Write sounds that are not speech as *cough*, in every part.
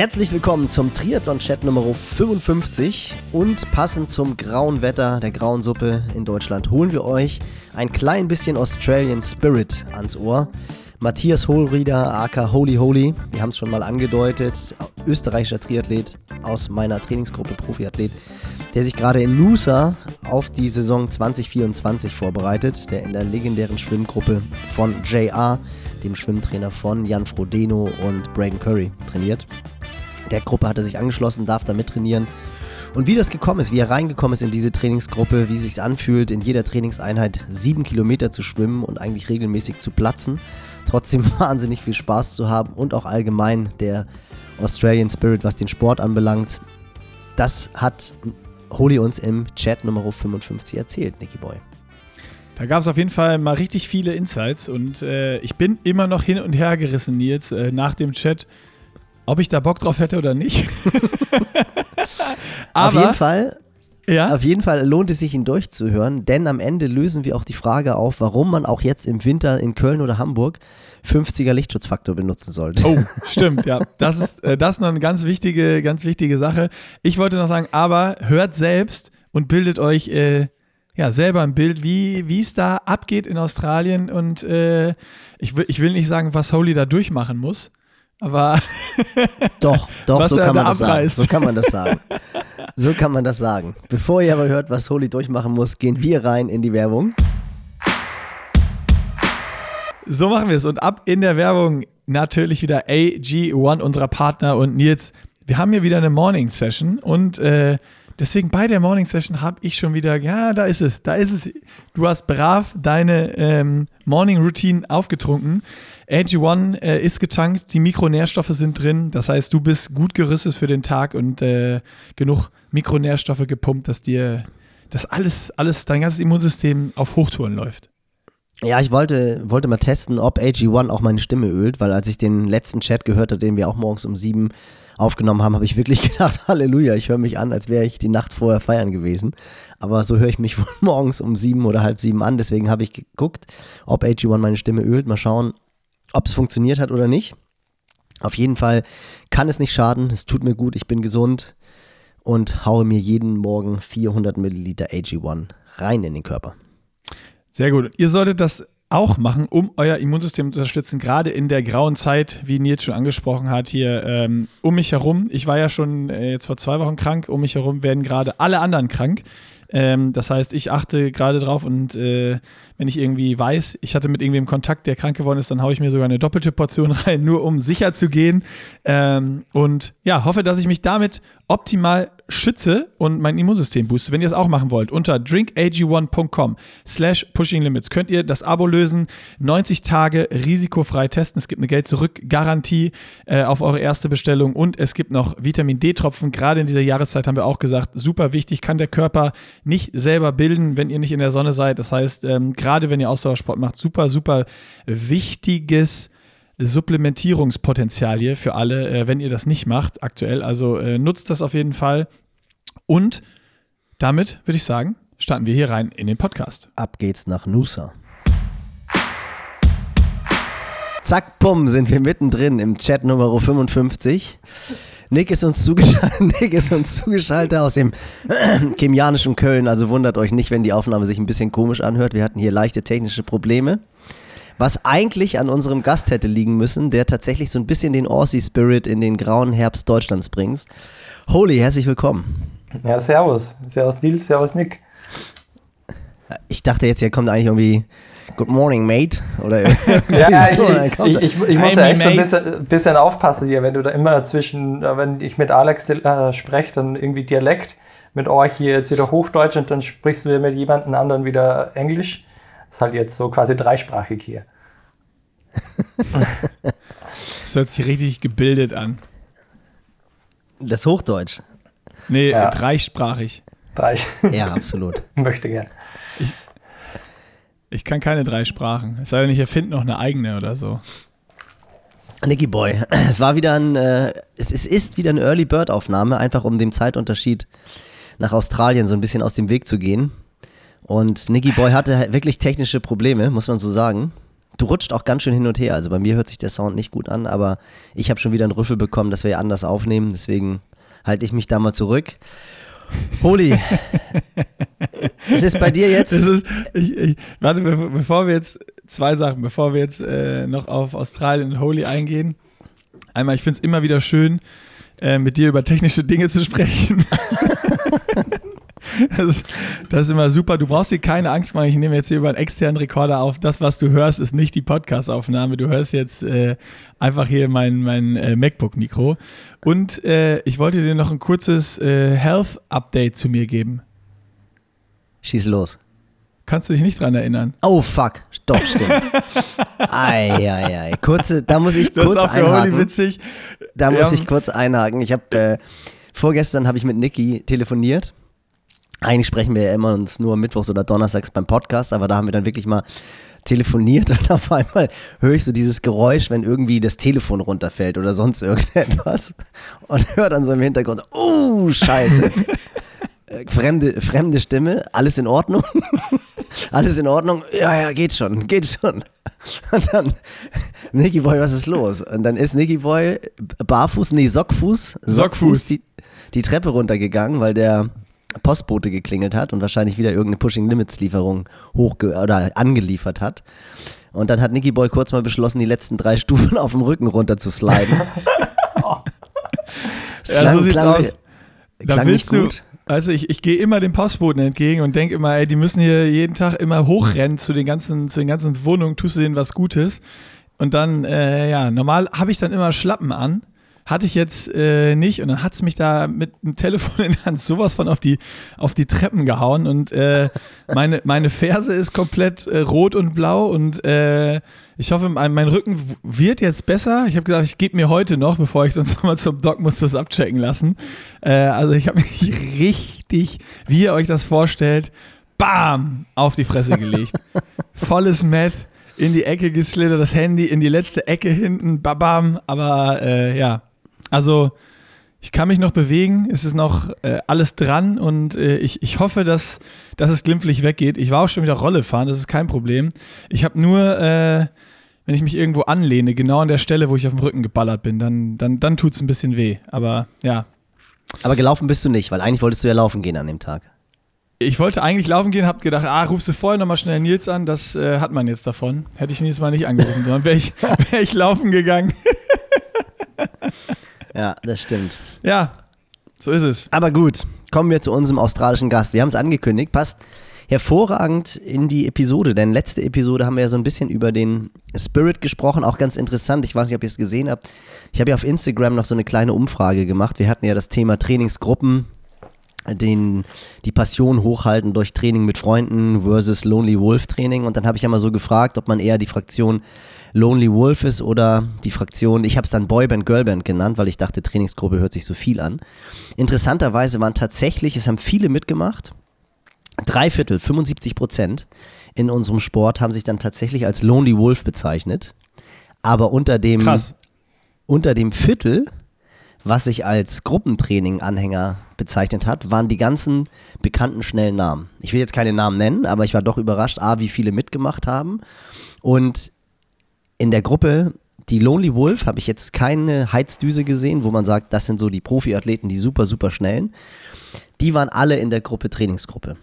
Herzlich willkommen zum Triathlon-Chat Nummer 55 und passend zum grauen Wetter der grauen Suppe in Deutschland holen wir euch ein klein bisschen Australian Spirit ans Ohr. Matthias Hohlrieder, aka Holy Holy, wir haben es schon mal angedeutet, österreichischer Triathlet aus meiner Trainingsgruppe Profiathlet, der sich gerade in Nusa auf die Saison 2024 vorbereitet, der in der legendären Schwimmgruppe von JR, dem Schwimmtrainer von Jan Frodeno und Braden Curry, trainiert. Der Gruppe hat er sich angeschlossen, darf da mittrainieren. Und wie das gekommen ist, wie er reingekommen ist in diese Trainingsgruppe, wie es sich anfühlt, in jeder Trainingseinheit sieben Kilometer zu schwimmen und eigentlich regelmäßig zu platzen trotzdem *laughs* wahnsinnig viel Spaß zu haben und auch allgemein der Australian Spirit, was den Sport anbelangt. Das hat Holi uns im Chat Nummer 55 erzählt, Nicky Boy. Da gab es auf jeden Fall mal richtig viele Insights und äh, ich bin immer noch hin und her gerissen, Nils, äh, nach dem Chat, ob ich da Bock drauf hätte oder nicht. *laughs* Auf jeden Fall ja? Auf jeden Fall lohnt es sich, ihn durchzuhören, denn am Ende lösen wir auch die Frage auf, warum man auch jetzt im Winter in Köln oder Hamburg 50er Lichtschutzfaktor benutzen sollte. Oh, stimmt, ja. Das ist, äh, das ist noch eine ganz wichtige, ganz wichtige Sache. Ich wollte noch sagen, aber hört selbst und bildet euch äh, ja, selber ein Bild, wie es da abgeht in Australien. Und äh, ich, will, ich will nicht sagen, was Holy da durchmachen muss, aber. *laughs* doch, doch, so kann man das sagen. So kann man das sagen. So kann man das sagen. Bevor ihr aber hört, was Holy durchmachen muss, gehen wir rein in die Werbung. So machen wir es. Und ab in der Werbung natürlich wieder AG1, unserer Partner. Und Nils, wir haben hier wieder eine Morning Session und äh, deswegen bei der Morning Session habe ich schon wieder, ja, da ist es, da ist es. Du hast brav deine ähm, Morning Routine aufgetrunken. AG1 äh, ist getankt, die Mikronährstoffe sind drin. Das heißt, du bist gut gerüstet für den Tag und äh, genug Mikronährstoffe gepumpt, dass dir das alles, alles, dein ganzes Immunsystem auf Hochtouren läuft. Ja, ich wollte, wollte mal testen, ob AG1 auch meine Stimme ölt, weil als ich den letzten Chat gehört habe, den wir auch morgens um sieben aufgenommen haben, habe ich wirklich *laughs* gedacht, Halleluja, ich höre mich an, als wäre ich die Nacht vorher feiern gewesen. Aber so höre ich mich *laughs* morgens um sieben oder halb sieben an. Deswegen habe ich geguckt, ob AG1 meine Stimme ölt. Mal schauen, ob es funktioniert hat oder nicht. Auf jeden Fall kann es nicht schaden. Es tut mir gut. Ich bin gesund und haue mir jeden Morgen 400 Milliliter AG1 rein in den Körper. Sehr gut. Ihr solltet das auch machen, um euer Immunsystem zu unterstützen, gerade in der grauen Zeit, wie Nils schon angesprochen hat, hier ähm, um mich herum. Ich war ja schon äh, jetzt vor zwei Wochen krank, um mich herum werden gerade alle anderen krank. Ähm, das heißt, ich achte gerade drauf und äh, wenn ich irgendwie weiß, ich hatte mit irgendwem Kontakt, der krank geworden ist, dann haue ich mir sogar eine doppelte Portion *laughs* rein, nur um sicher zu gehen. Ähm, und ja, hoffe, dass ich mich damit optimal schütze und mein Immunsystem booste. Wenn ihr es auch machen wollt, unter drinkag1.com slash pushinglimits könnt ihr das Abo lösen, 90 Tage risikofrei testen. Es gibt eine Geld-Zurück-Garantie äh, auf eure erste Bestellung und es gibt noch Vitamin D-Tropfen. Gerade in dieser Jahreszeit haben wir auch gesagt, super wichtig, kann der Körper nicht selber bilden, wenn ihr nicht in der Sonne seid. Das heißt, ähm, gerade wenn ihr Ausdauersport macht, super, super wichtiges Supplementierungspotenzial hier für alle, äh, wenn ihr das nicht macht aktuell. Also äh, nutzt das auf jeden Fall. Und damit würde ich sagen, starten wir hier rein in den Podcast. Ab geht's nach Nusa. Zack, bumm, sind wir mittendrin im Chat Nummer 55. Nick ist uns zugeschaltet, *laughs* Nick ist uns zugeschaltet aus dem *clears throat* kemianischen Köln. Also wundert euch nicht, wenn die Aufnahme sich ein bisschen komisch anhört. Wir hatten hier leichte technische Probleme was eigentlich an unserem Gast hätte liegen müssen, der tatsächlich so ein bisschen den Aussie-Spirit in den grauen Herbst Deutschlands bringt. Holy, herzlich willkommen. Ja, servus. Servus Nils, servus Nick. Ich dachte jetzt, hier kommt eigentlich irgendwie Good morning, mate. Oder *laughs* ja, so, ich, ich, ich, ich muss ja echt so ein bisschen, bisschen, aufpassen hier, wenn du da immer zwischen, äh, wenn ich mit Alex äh, spreche, dann irgendwie Dialekt, mit euch hier jetzt wieder Hochdeutsch und dann sprichst du mit jemandem anderen wieder Englisch. Das ist halt jetzt so quasi dreisprachig hier. das hört sich richtig gebildet an. Das Hochdeutsch. Nee, ja. dreisprachig. Drei. Ja, absolut. *laughs* Möchte gern. Ich, ich kann keine drei Sprachen. Es sei denn, ich erfinde noch eine eigene oder so. Nicky Boy, es war wieder ein, äh, es, es ist wieder eine Early Bird Aufnahme, einfach um dem Zeitunterschied nach Australien so ein bisschen aus dem Weg zu gehen. Und Nicky Boy hatte wirklich technische Probleme, muss man so sagen. du rutscht auch ganz schön hin und her. Also bei mir hört sich der Sound nicht gut an, aber ich habe schon wieder einen Rüffel bekommen, dass wir anders aufnehmen. Deswegen halte ich mich da mal zurück. Holy, *laughs* es ist bei dir jetzt. Ist, ich, ich, warte, bevor wir jetzt zwei Sachen, bevor wir jetzt äh, noch auf Australien und Holy eingehen. Einmal, ich finde es immer wieder schön, äh, mit dir über technische Dinge zu sprechen. *laughs* Das ist, das ist, immer super. Du brauchst dir keine Angst machen. Ich nehme jetzt hier über einen externen Rekorder auf. Das, was du hörst, ist nicht die Podcast-Aufnahme. Du hörst jetzt äh, einfach hier mein, mein äh, MacBook-Mikro. Und äh, ich wollte dir noch ein kurzes äh, Health-Update zu mir geben. Schieß los. Kannst du dich nicht dran erinnern? Oh fuck, doch, stimmt. Eieiei. Kurze, da muss ich *laughs* das kurz ist einhaken. witzig. Da muss ich kurz einhaken. Ich habe äh, vorgestern habe ich mit Niki telefoniert eigentlich sprechen wir ja immer uns nur mittwochs oder donnerstags beim Podcast, aber da haben wir dann wirklich mal telefoniert *laughs* und auf einmal höre ich so dieses Geräusch, wenn irgendwie das Telefon runterfällt oder sonst irgendetwas *laughs* und höre dann so im Hintergrund, oh, scheiße. *laughs* Äh, fremde, fremde Stimme, alles in Ordnung? alles in Ordnung? Ja, ja, geht schon, geht schon. Und dann, Nicky Boy, was ist los? Und dann ist Nicky Boy barfuß, nee, Sockfuß, Sockfuß, Sockfuß. Die, die Treppe runtergegangen, weil der Postbote geklingelt hat und wahrscheinlich wieder irgendeine Pushing Limits Lieferung hoch oder angeliefert hat. Und dann hat Nicky Boy kurz mal beschlossen, die letzten drei Stufen *laughs* auf dem Rücken runter zu sliden. *laughs* das klang, ja, so sieht's klang, aus. Klang da willst du, gut. Also ich, ich gehe immer den Postboten entgegen und denke immer, ey, die müssen hier jeden Tag immer hochrennen zu den ganzen, zu den ganzen Wohnungen, tust du denen was Gutes. Und dann, äh, ja, normal habe ich dann immer Schlappen an hatte ich jetzt äh, nicht und dann hat es mich da mit dem Telefon in der Hand sowas von auf die, auf die Treppen gehauen und äh, *laughs* meine, meine Ferse ist komplett äh, rot und blau und äh, ich hoffe, mein, mein Rücken wird jetzt besser. Ich habe gesagt, ich gebe mir heute noch, bevor ich sonst *laughs* nochmal zum Doc muss, das abchecken lassen. Äh, also ich habe mich *laughs* richtig, wie ihr euch das vorstellt, bam, auf die Fresse gelegt. Volles Matt in die Ecke geslittert, das Handy in die letzte Ecke hinten, babam, aber äh, ja, also ich kann mich noch bewegen, es ist noch äh, alles dran und äh, ich, ich hoffe, dass, dass es glimpflich weggeht. Ich war auch schon wieder Rolle fahren, das ist kein Problem. Ich habe nur, äh, wenn ich mich irgendwo anlehne, genau an der Stelle, wo ich auf dem Rücken geballert bin, dann, dann, dann tut es ein bisschen weh. Aber ja. Aber gelaufen bist du nicht, weil eigentlich wolltest du ja laufen gehen an dem Tag. Ich wollte eigentlich laufen gehen, hab gedacht, ah, rufst du vorher nochmal schnell Nils an, das äh, hat man jetzt davon. Hätte ich Nils mal nicht angerufen, sondern wäre ich, *laughs* wär ich laufen gegangen. *laughs* Ja, das stimmt. Ja, so ist es. Aber gut, kommen wir zu unserem australischen Gast. Wir haben es angekündigt, passt hervorragend in die Episode, denn letzte Episode haben wir ja so ein bisschen über den Spirit gesprochen, auch ganz interessant. Ich weiß nicht, ob ihr es gesehen habt. Ich habe ja auf Instagram noch so eine kleine Umfrage gemacht. Wir hatten ja das Thema Trainingsgruppen, den, die Passion hochhalten durch Training mit Freunden versus Lonely Wolf Training. Und dann habe ich ja mal so gefragt, ob man eher die Fraktion Lonely Wolf ist oder die Fraktion, ich habe es dann Boyband, Girlband genannt, weil ich dachte, Trainingsgruppe hört sich so viel an. Interessanterweise waren tatsächlich, es haben viele mitgemacht, drei Viertel, 75 Prozent in unserem Sport haben sich dann tatsächlich als Lonely Wolf bezeichnet. Aber unter dem, Krass. unter dem Viertel, was sich als Gruppentraining-Anhänger bezeichnet hat, waren die ganzen bekannten schnellen Namen. Ich will jetzt keine Namen nennen, aber ich war doch überrascht, A, wie viele mitgemacht haben und in der Gruppe, die Lonely Wolf, habe ich jetzt keine Heizdüse gesehen, wo man sagt, das sind so die Profiathleten, die super, super schnellen. Die waren alle in der Gruppe Trainingsgruppe.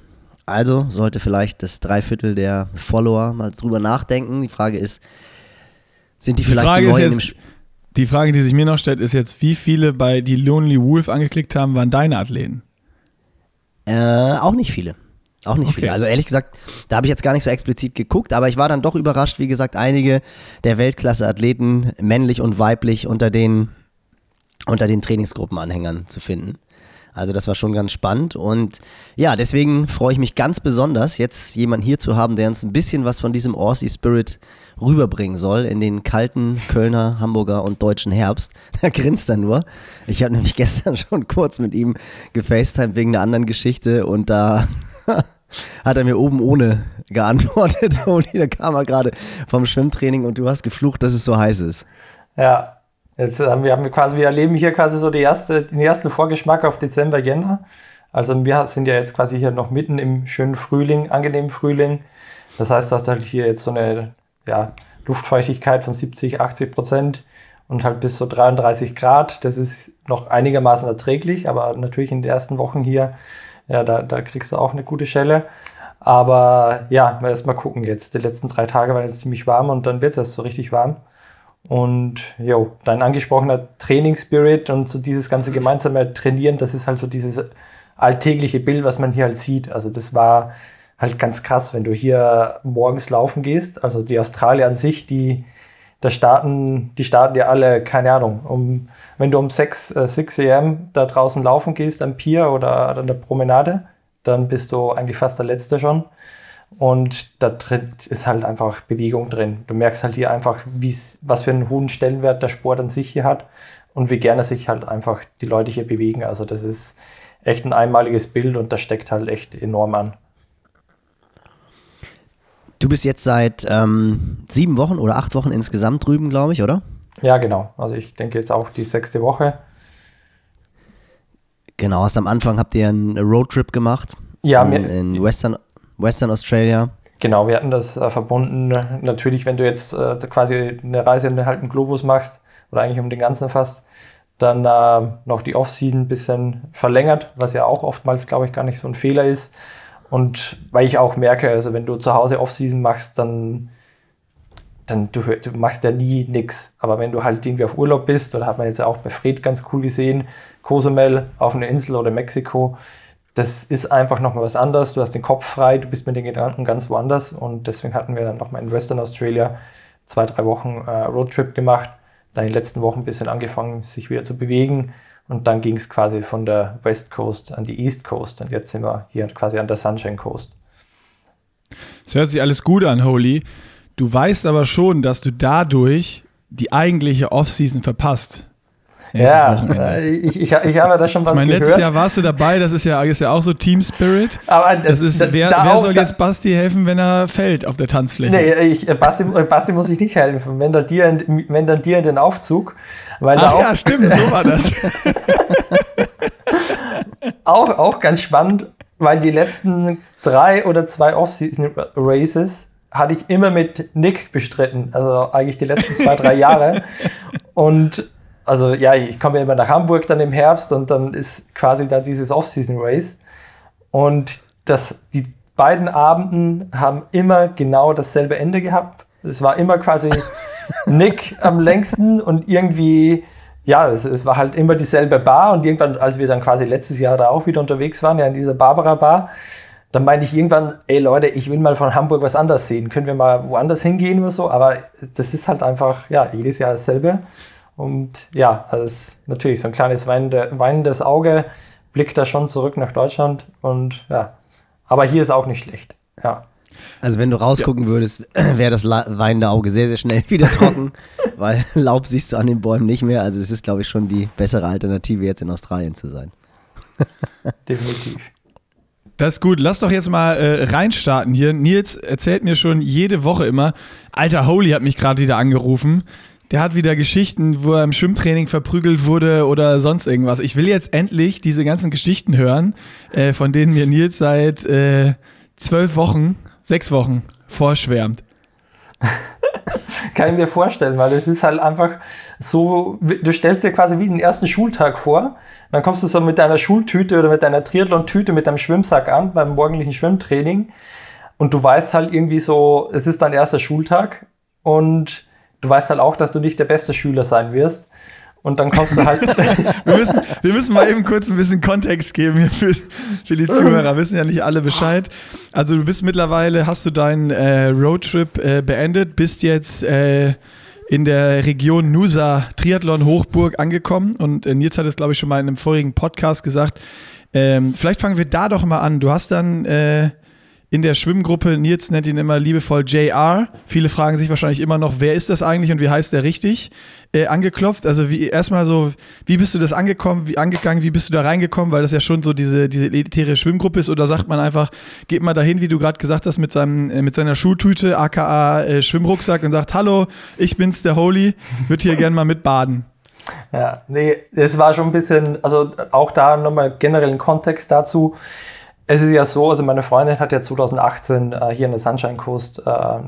Also sollte vielleicht das Dreiviertel der Follower mal drüber nachdenken. Die Frage ist, sind die, die vielleicht Frage zu neu in dem Spiel? Die Frage, die sich mir noch stellt, ist jetzt, wie viele bei die Lonely Wolf angeklickt haben, waren deine Athleten? Äh, auch nicht viele. Auch nicht okay. viel. Also ehrlich gesagt, da habe ich jetzt gar nicht so explizit geguckt, aber ich war dann doch überrascht, wie gesagt, einige der Weltklasse-Athleten, männlich und weiblich, unter den, unter den Trainingsgruppenanhängern zu finden. Also das war schon ganz spannend und ja, deswegen freue ich mich ganz besonders, jetzt jemanden hier zu haben, der uns ein bisschen was von diesem Aussie Spirit rüberbringen soll in den kalten Kölner, Hamburger und deutschen Herbst. *laughs* Da grinst er nur. Ich habe nämlich *laughs* gestern schon kurz mit ihm gefacetimed wegen einer anderen Geschichte und da *laughs* hat er mir oben ohne *laughs* geantwortet. Und da kam er gerade vom Schwimmtraining und du hast geflucht, dass es so heiß ist. Ja, jetzt haben wir, haben quasi, wir erleben hier quasi so die erste, den ersten Vorgeschmack auf Dezember, Jänner. Also wir sind ja jetzt quasi hier noch mitten im schönen Frühling, angenehmen Frühling. Das heißt, dass halt hier jetzt so eine, ja, Luftfeuchtigkeit von 70, 80 Prozent und halt bis so 33 Grad. Das ist noch einigermaßen erträglich, aber natürlich in den ersten Wochen hier, ja, da, da kriegst du auch eine gute Schelle. Aber ja, mal erst mal gucken jetzt. Die letzten drei Tage waren jetzt ziemlich warm und dann wird es erst so richtig warm. Und jo, dein angesprochener Trainingsspirit und so dieses ganze gemeinsame Trainieren, das ist halt so dieses alltägliche Bild, was man hier halt sieht. Also das war halt ganz krass, wenn du hier morgens laufen gehst. Also die Australier an sich, die da starten, die starten ja alle, keine Ahnung, um, wenn du um 6, äh, 6 am da draußen laufen gehst am Pier oder an der Promenade, dann bist du eigentlich fast der Letzte schon. Und da drin ist halt einfach Bewegung drin. Du merkst halt hier einfach, was für einen hohen Stellenwert der Sport an sich hier hat und wie gerne sich halt einfach die Leute hier bewegen. Also das ist echt ein einmaliges Bild und das steckt halt echt enorm an. Du bist jetzt seit ähm, sieben Wochen oder acht Wochen insgesamt drüben, glaube ich, oder? Ja, genau. Also ich denke jetzt auch die sechste Woche. Genau, hast am Anfang habt ihr einen Roadtrip gemacht. Ja, in, in Western, Western Australia. Genau, wir hatten das äh, verbunden. Natürlich, wenn du jetzt äh, quasi eine Reise in den halben Globus machst, oder eigentlich um den ganzen fast, dann äh, noch die Offseason ein bisschen verlängert, was ja auch oftmals, glaube ich, gar nicht so ein Fehler ist. Und weil ich auch merke, also wenn du zu Hause Offseason machst, dann, dann du, du machst ja nie nichts. Aber wenn du halt irgendwie auf Urlaub bist, oder hat man jetzt auch bei Fred ganz cool gesehen, Cozumel auf einer Insel oder Mexiko, das ist einfach nochmal was anderes. Du hast den Kopf frei, du bist mit den Gedanken ganz woanders. Und deswegen hatten wir dann nochmal in Western Australia zwei, drei Wochen äh, Roadtrip gemacht. Dann in den letzten Wochen ein bisschen angefangen, sich wieder zu bewegen. Und dann ging es quasi von der West Coast an die East Coast. Und jetzt sind wir hier quasi an der Sunshine Coast. Es hört sich alles gut an, Holy. Du weißt aber schon, dass du dadurch die eigentliche Offseason verpasst. Ja, äh, ich, ich, ich habe da schon was ich meine, gehört. Letztes Jahr warst du dabei, das ist ja, ist ja auch so Team Spirit. Aber das ist, wer, da wer soll jetzt Basti helfen, wenn er fällt auf der Tanzfläche? Nee, ich, Basti, Basti muss ich nicht helfen. Wenn, der dir, wenn dann dir in den Aufzug. Weil Ach ja, stimmt, so war das. *laughs* auch, auch ganz spannend, weil die letzten drei oder zwei Off-Season-Races hatte ich immer mit Nick bestritten. Also eigentlich die letzten zwei, drei Jahre. *laughs* Und also ja, ich komme immer nach Hamburg dann im Herbst und dann ist quasi da dieses Off-Season-Race. Und das, die beiden Abenden haben immer genau dasselbe Ende gehabt. Es war immer quasi *laughs* Nick am längsten und irgendwie, ja, es, es, war halt immer dieselbe Bar. Und irgendwann, als wir dann quasi letztes Jahr da auch wieder unterwegs waren, ja, in dieser Barbara Bar, dann meinte ich irgendwann, ey Leute, ich will mal von Hamburg was anderes sehen. Können wir mal woanders hingehen oder so? Aber das ist halt einfach, ja, jedes Jahr dasselbe. Und ja, also natürlich so ein kleines weinendes Auge blickt da schon zurück nach Deutschland und ja, aber hier ist auch nicht schlecht. Ja. Also wenn du rausgucken ja. würdest, *clears throat* wäre das weinende Auge sehr, sehr schnell *laughs* wieder trocken, *laughs* weil Laub siehst du an den Bäumen nicht mehr. Also es ist, glaube ich, schon die bessere Alternative, jetzt in Australien zu sein. *laughs* Definitiv. Das ist gut. Lass doch jetzt mal äh, reinstarten hier. Nils erzählt mir schon jede Woche immer, alter Holy hat mich gerade wieder angerufen. Der hat wieder Geschichten, wo er im Schwimmtraining verprügelt wurde oder sonst irgendwas. Ich will jetzt endlich diese ganzen Geschichten hören, äh, von denen mir Nils seit äh, zwölf Wochen, sechs Wochen vorschwärmt. *laughs* Kann ich mir vorstellen, weil es ist halt einfach so, du stellst dir quasi wie den ersten Schultag vor, dann kommst du so mit deiner Schultüte oder mit deiner Triathlon-Tüte mit deinem Schwimmsack an beim morgendlichen Schwimmtraining und du weißt halt irgendwie so, es ist dein erster Schultag und du weißt halt auch, dass du nicht der beste Schüler sein wirst. Und dann kommst du halt. *laughs* wir, müssen, wir müssen mal eben kurz ein bisschen Kontext geben hier für, für die Zuhörer. *laughs* Wissen ja nicht alle Bescheid. Also, du bist mittlerweile, hast du deinen äh, Roadtrip äh, beendet, bist jetzt äh, in der Region Nusa Triathlon Hochburg angekommen. Und äh, Nils hat es, glaube ich, schon mal in einem vorigen Podcast gesagt. Ähm, vielleicht fangen wir da doch mal an. Du hast dann äh, in der Schwimmgruppe, Nils nennt ihn immer liebevoll JR. Viele fragen sich wahrscheinlich immer noch, wer ist das eigentlich und wie heißt der richtig? Äh, angeklopft. Also wie erstmal so, wie bist du das angekommen, wie angegangen, wie bist du da reingekommen, weil das ja schon so diese, diese elitäre Schwimmgruppe ist, oder sagt man einfach, geht mal dahin, wie du gerade gesagt hast, mit seinem, äh, mit seiner Schultüte, aka äh, Schwimmrucksack und sagt, hallo, ich bin's, der Holy, würde hier gerne mal mitbaden. Ja, nee, es war schon ein bisschen, also auch da nochmal generell ein Kontext dazu. Es ist ja so, also meine Freundin hat ja 2018 äh, hier in der Sunshine Coast äh,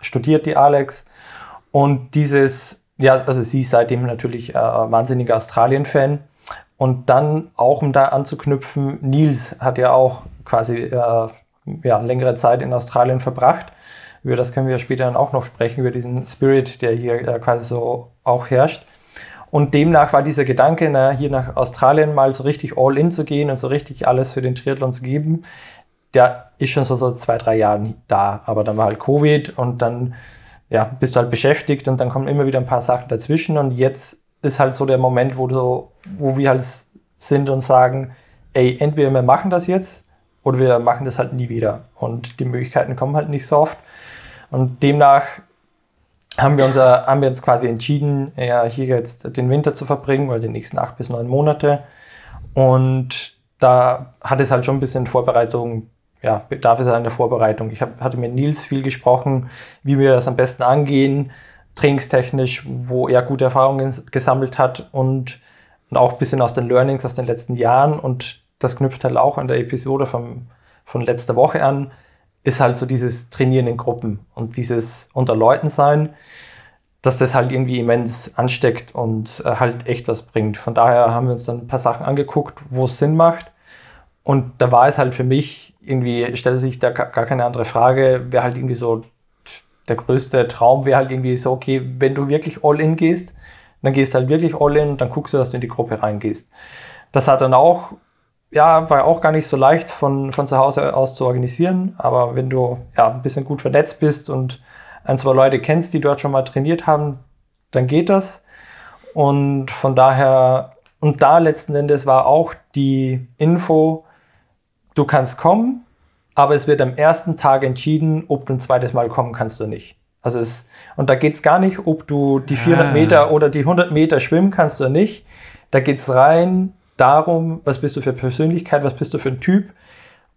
studiert, die Alex. Und dieses, ja, also sie ist seitdem natürlich äh, wahnsinniger Australien-Fan. Und dann auch, um da anzuknüpfen, Nils hat ja auch quasi äh, ja, längere Zeit in Australien verbracht. Über das können wir später dann auch noch sprechen, über diesen Spirit, der hier äh, quasi so auch herrscht. Und demnach war dieser Gedanke, na, hier nach Australien mal so richtig all in zu gehen und so richtig alles für den Triathlon zu geben, der ist schon so seit zwei, drei Jahren da. Aber dann war halt Covid und dann ja, bist du halt beschäftigt und dann kommen immer wieder ein paar Sachen dazwischen. Und jetzt ist halt so der Moment, wo, du, wo wir halt sind und sagen, ey, entweder wir machen das jetzt oder wir machen das halt nie wieder. Und die Möglichkeiten kommen halt nicht so oft. Und demnach haben wir, unser, haben wir uns quasi entschieden, ja, hier jetzt den Winter zu verbringen, weil die nächsten acht bis neun Monate. Und da hat es halt schon ein bisschen Vorbereitung, ja, bedarf es einer Vorbereitung. Ich hab, hatte mit Nils viel gesprochen, wie wir das am besten angehen, trainingstechnisch, wo er gute Erfahrungen gesammelt hat und, und auch ein bisschen aus den Learnings aus den letzten Jahren. Und das knüpft halt auch an der Episode vom, von letzter Woche an ist halt so dieses Trainieren in Gruppen und dieses unter Leuten sein, dass das halt irgendwie immens ansteckt und äh, halt echt was bringt. Von daher haben wir uns dann ein paar Sachen angeguckt, wo es Sinn macht. Und da war es halt für mich irgendwie, stellte sich da gar keine andere Frage, wäre halt irgendwie so der größte Traum, wäre halt irgendwie so, okay, wenn du wirklich all in gehst, dann gehst du halt wirklich all in und dann guckst du, dass du in die Gruppe reingehst. Das hat dann auch ja, war auch gar nicht so leicht von, von zu Hause aus zu organisieren. Aber wenn du ja, ein bisschen gut vernetzt bist und ein, zwei Leute kennst, die dort schon mal trainiert haben, dann geht das. Und von daher, und da letzten Endes war auch die Info, du kannst kommen, aber es wird am ersten Tag entschieden, ob du ein zweites Mal kommen kannst oder nicht. Also es, und da geht es gar nicht, ob du die 400 ah. Meter oder die 100 Meter schwimmen kannst oder nicht. Da geht es rein, darum, was bist du für Persönlichkeit, was bist du für ein Typ